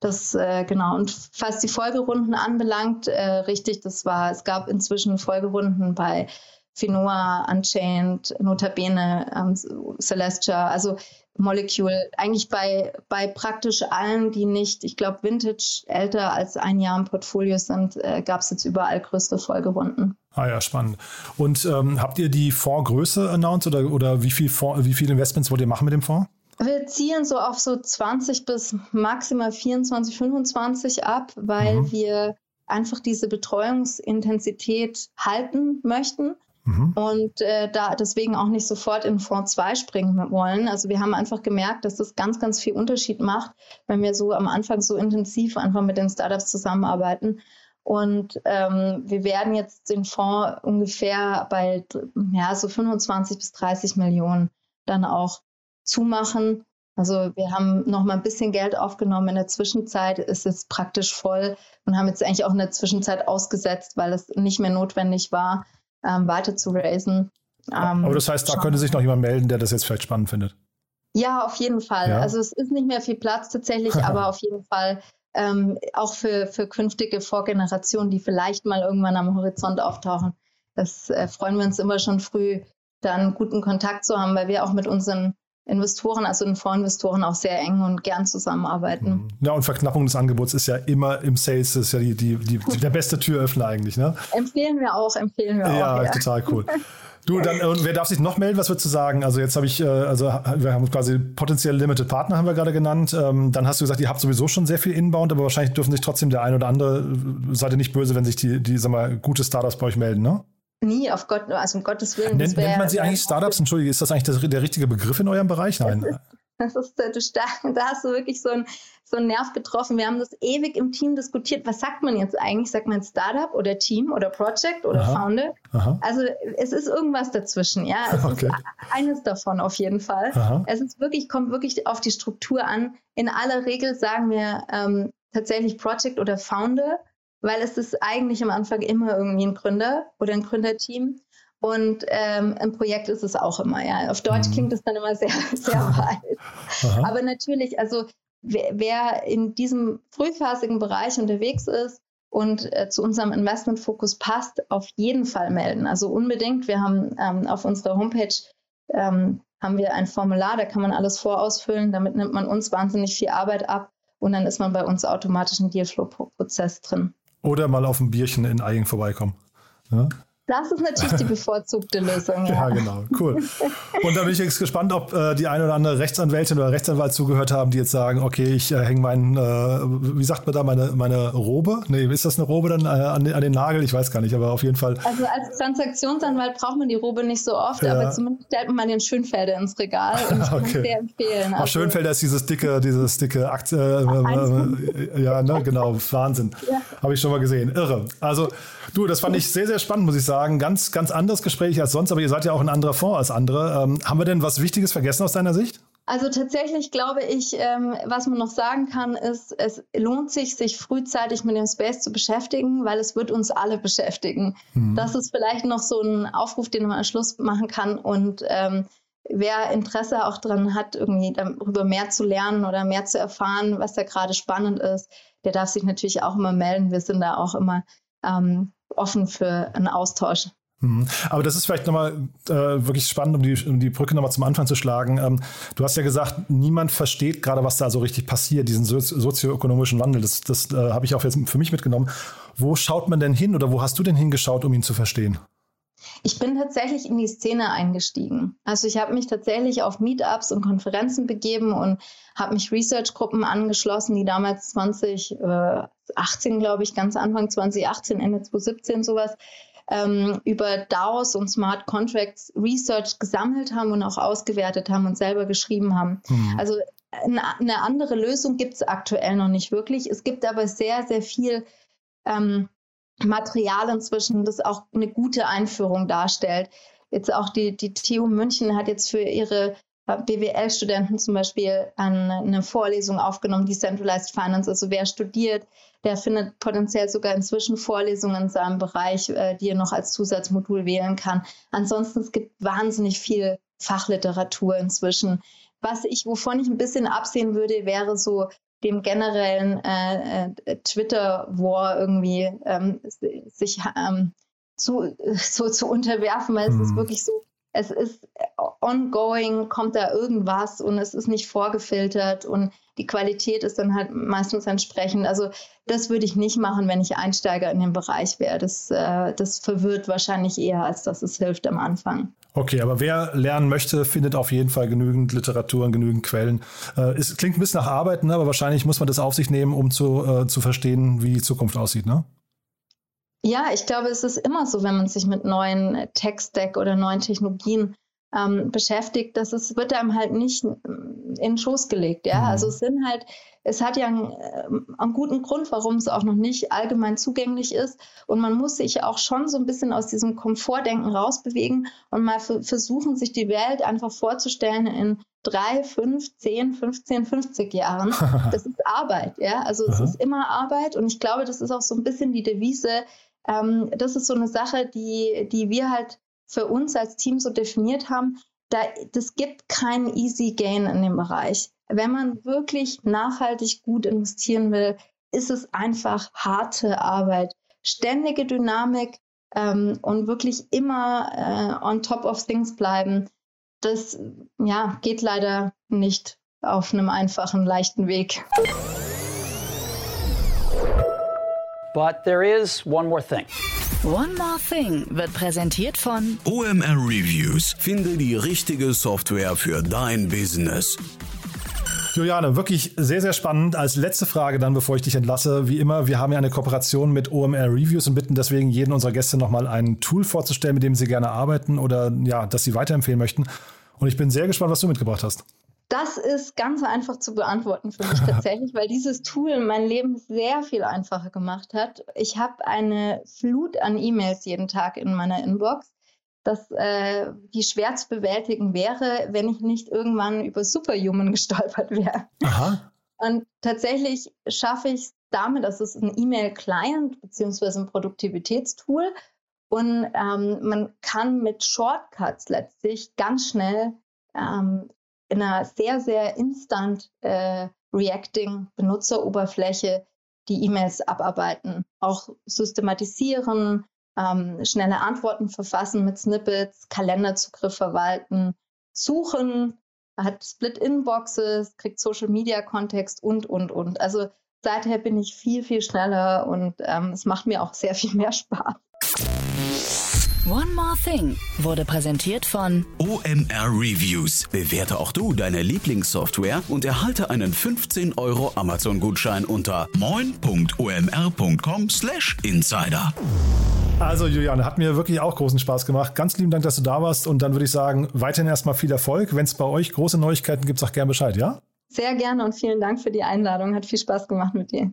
das äh, genau. Und was die Folgerunden anbelangt, äh, richtig, das war, es gab inzwischen Folgerunden bei Finoa, Unchained, Notabene, ähm, Celestia, also Molecule, eigentlich bei, bei praktisch allen, die nicht, ich glaube, Vintage älter als ein Jahr im Portfolio sind, äh, gab es jetzt überall größere Folgerunden. Ah ja, spannend. Und ähm, habt ihr die Fondsgröße announced oder, oder wie, viel Fonds, wie viele Investments wollt ihr machen mit dem Fonds? Wir zielen so auf so 20 bis maximal 24, 25 ab, weil mhm. wir einfach diese Betreuungsintensität halten möchten. Mhm. Und äh, da deswegen auch nicht sofort in Fonds 2 springen wollen. Also wir haben einfach gemerkt, dass das ganz, ganz viel Unterschied macht, wenn wir so am Anfang so intensiv einfach mit den Startups zusammenarbeiten. Und ähm, wir werden jetzt den Fonds ungefähr bei ja, so 25 bis 30 Millionen dann auch zumachen. Also wir haben noch mal ein bisschen Geld aufgenommen. In der Zwischenzeit ist es praktisch voll und haben jetzt eigentlich auch in der Zwischenzeit ausgesetzt, weil es nicht mehr notwendig war ähm, weiter zu raisen. Ähm, Aber das heißt, da könnte sich noch jemand melden, der das jetzt vielleicht spannend findet. Ja, auf jeden Fall. Ja. Also es ist nicht mehr viel Platz tatsächlich, aber auf jeden Fall ähm, auch für, für künftige Vorgenerationen, die vielleicht mal irgendwann am Horizont auftauchen. Das äh, freuen wir uns immer schon früh, dann guten Kontakt zu haben, weil wir auch mit unseren Investoren, also den Vorinvestoren auch sehr eng und gern zusammenarbeiten. Mhm. Ja, und Verknappung des Angebots ist ja immer im Sales, das ist ja die, die, die, der beste Türöffner eigentlich, ne? Empfehlen wir auch, empfehlen wir ja, auch. Ja, total cool. Du, dann, und wer darf sich noch melden? Was würdest du sagen? Also jetzt habe ich, äh, also wir haben quasi potenziell Limited Partner, haben wir gerade genannt. Ähm, dann hast du gesagt, ihr habt sowieso schon sehr viel Inbound, aber wahrscheinlich dürfen sich trotzdem der ein oder andere, seid ihr nicht böse, wenn sich die, die sag mal, gute Startups bei euch melden, ne? Nie, auf Gott, also um Gottes Willen. Nennt, nennt man sie eigentlich Startups? Entschuldige, ist das eigentlich der, der richtige Begriff in eurem Bereich? Nein. Das ist, du, da hast du wirklich so einen so einen Nerv getroffen. Wir haben das ewig im Team diskutiert. Was sagt man jetzt eigentlich? Sagt man Startup oder Team oder Project oder Aha. Founder? Aha. Also es ist irgendwas dazwischen, ja. Es okay. ist eines davon auf jeden Fall. Aha. Es ist wirklich, kommt wirklich auf die Struktur an. In aller Regel sagen wir ähm, tatsächlich Project oder Founder weil es ist eigentlich am Anfang immer irgendwie ein Gründer oder ein Gründerteam. Und ähm, ein Projekt ist es auch immer, ja. Auf Deutsch mhm. klingt es dann immer sehr, sehr weit. Aber natürlich, also wer, wer, in diesem frühphasigen Bereich unterwegs ist und äh, zu unserem Investmentfokus passt, auf jeden Fall melden. Also unbedingt. Wir haben ähm, auf unserer Homepage ähm, haben wir ein Formular, da kann man alles vorausfüllen. Damit nimmt man uns wahnsinnig viel Arbeit ab und dann ist man bei uns automatisch im Dealflow-Prozess drin. Oder mal auf ein Bierchen in Eigen vorbeikommen. Ja? Das ist natürlich die bevorzugte Lösung. Ja. ja, genau. Cool. Und da bin ich jetzt gespannt, ob äh, die eine oder andere Rechtsanwältin oder Rechtsanwalt zugehört haben, die jetzt sagen, okay, ich äh, hänge meinen, äh, wie sagt man da, meine, meine Robe? Nee, ist das eine Robe dann äh, an, an, den Nagel? Ich weiß gar nicht, aber auf jeden Fall. Also als Transaktionsanwalt braucht man die Robe nicht so oft, ja. aber zumindest stellt man den Schönfelder ins Regal und ich okay. kann sehr empfehlen. Also, Ach, Schönfelder ist dieses dicke, dieses dicke Aktie. Äh, äh, ja, ne, genau, Wahnsinn. Ja. Habe ich schon mal gesehen. Irre. Also, du, das fand ich sehr, sehr spannend, muss ich sagen sagen, ganz, ganz anderes Gespräch als sonst, aber ihr seid ja auch ein anderer Fonds als andere. Ähm, haben wir denn was Wichtiges vergessen aus deiner Sicht? Also tatsächlich glaube ich, ähm, was man noch sagen kann, ist, es lohnt sich, sich frühzeitig mit dem Space zu beschäftigen, weil es wird uns alle beschäftigen. Mhm. Das ist vielleicht noch so ein Aufruf, den man am Schluss machen kann. Und ähm, wer Interesse auch daran hat, irgendwie darüber mehr zu lernen oder mehr zu erfahren, was da gerade spannend ist, der darf sich natürlich auch immer melden. Wir sind da auch immer ähm, offen für einen Austausch. Mhm. Aber das ist vielleicht nochmal äh, wirklich spannend, um die, um die Brücke nochmal zum Anfang zu schlagen. Ähm, du hast ja gesagt, niemand versteht gerade, was da so richtig passiert, diesen so sozioökonomischen Wandel. Das, das äh, habe ich auch jetzt für mich mitgenommen. Wo schaut man denn hin oder wo hast du denn hingeschaut, um ihn zu verstehen? Ich bin tatsächlich in die Szene eingestiegen. Also ich habe mich tatsächlich auf Meetups und Konferenzen begeben und habe mich Research-Gruppen angeschlossen, die damals 2018, glaube ich, ganz Anfang 2018, Ende 2017 sowas, ähm, über DAOs und Smart Contracts Research gesammelt haben und auch ausgewertet haben und selber geschrieben haben. Mhm. Also eine andere Lösung gibt es aktuell noch nicht wirklich. Es gibt aber sehr, sehr viel ähm, Material inzwischen, das auch eine gute Einführung darstellt. Jetzt auch die, die TU München hat jetzt für ihre äh, BWL-Studenten zum Beispiel eine Vorlesung aufgenommen, Decentralized Finance. Also wer studiert, der findet potenziell sogar inzwischen Vorlesungen in seinem Bereich, äh, die er noch als Zusatzmodul wählen kann. Ansonsten es gibt wahnsinnig viel Fachliteratur inzwischen. Was ich, wovon ich ein bisschen absehen würde, wäre so dem generellen äh, äh, Twitter-War irgendwie ähm, sich ähm, zu, so zu unterwerfen, weil hm. es ist mhm. wirklich so, es ist ongoing, kommt da irgendwas und es ist nicht vorgefiltert und die Qualität ist dann halt meistens entsprechend. Also das würde ich nicht machen, wenn ich Einsteiger in dem Bereich wäre. Das, äh, das verwirrt wahrscheinlich eher, als dass es hilft am Anfang. Okay, aber wer lernen möchte, findet auf jeden Fall genügend Literatur und genügend Quellen. Äh, es klingt ein bisschen nach Arbeiten, aber wahrscheinlich muss man das auf sich nehmen, um zu, äh, zu verstehen, wie die Zukunft aussieht, ne? Ja, ich glaube, es ist immer so, wenn man sich mit neuen Tech-Stack oder neuen Technologien ähm, beschäftigt, dass es wird einem halt nicht in den Schoß gelegt. Ja, mhm. also es sind halt, es hat ja einen, äh, einen, guten Grund, warum es auch noch nicht allgemein zugänglich ist. Und man muss sich auch schon so ein bisschen aus diesem Komfortdenken rausbewegen und mal versuchen, sich die Welt einfach vorzustellen in drei, fünf, zehn, 15, 50 Jahren. Das ist Arbeit, ja. Also es ist immer Arbeit und ich glaube, das ist auch so ein bisschen die Devise. Ähm, das ist so eine Sache, die, die wir halt für uns als Team so definiert haben, da, das gibt keinen easy gain in dem Bereich. Wenn man wirklich nachhaltig gut investieren will, ist es einfach harte Arbeit, ständige Dynamik ähm, und wirklich immer äh, on top of things bleiben. Das ja, geht leider nicht auf einem einfachen, leichten Weg. But there is one more thing. One More Thing wird präsentiert von OMR Reviews. Finde die richtige Software für dein Business. Juliane, wirklich sehr, sehr spannend. Als letzte Frage dann, bevor ich dich entlasse, wie immer, wir haben ja eine Kooperation mit OMR Reviews und bitten deswegen jeden unserer Gäste nochmal ein Tool vorzustellen, mit dem sie gerne arbeiten oder ja, das sie weiterempfehlen möchten. Und ich bin sehr gespannt, was du mitgebracht hast. Das ist ganz einfach zu beantworten für mich tatsächlich, weil dieses Tool mein Leben sehr viel einfacher gemacht hat. Ich habe eine Flut an E-Mails jeden Tag in meiner Inbox, dass äh, die schwer zu bewältigen wäre, wenn ich nicht irgendwann über Superhuman gestolpert wäre. Aha. Und tatsächlich schaffe ich es damit, dass es ein E-Mail-Client bzw. ein Produktivitätstool und ähm, man kann mit Shortcuts letztlich ganz schnell ähm, in einer sehr, sehr instant äh, reacting Benutzeroberfläche die E-Mails abarbeiten, auch systematisieren, ähm, schnelle Antworten verfassen mit Snippets, Kalenderzugriff verwalten, suchen, hat Split-Inboxes, kriegt Social-Media-Kontext und, und, und. Also seither bin ich viel, viel schneller und ähm, es macht mir auch sehr viel mehr Spaß. One More Thing wurde präsentiert von OMR Reviews. Bewerte auch du deine Lieblingssoftware und erhalte einen 15 Euro Amazon-Gutschein unter moin.omr.com/insider. Also Juliane, hat mir wirklich auch großen Spaß gemacht. Ganz lieben Dank, dass du da warst und dann würde ich sagen, weiterhin erstmal viel Erfolg. Wenn es bei euch große Neuigkeiten gibt, sag gerne Bescheid, ja? Sehr gerne und vielen Dank für die Einladung. Hat viel Spaß gemacht mit dir.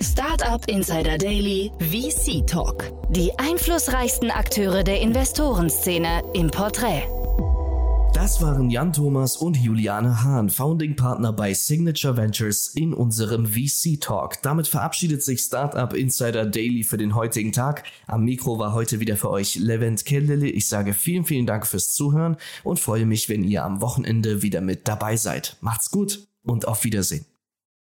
Startup Insider Daily VC Talk. Die einflussreichsten Akteure der Investorenszene im Porträt. Das waren Jan Thomas und Juliane Hahn, Founding Partner bei Signature Ventures in unserem VC Talk. Damit verabschiedet sich Startup Insider Daily für den heutigen Tag. Am Mikro war heute wieder für euch Levent Kellele. Ich sage vielen, vielen Dank fürs Zuhören und freue mich, wenn ihr am Wochenende wieder mit dabei seid. Macht's gut und auf Wiedersehen.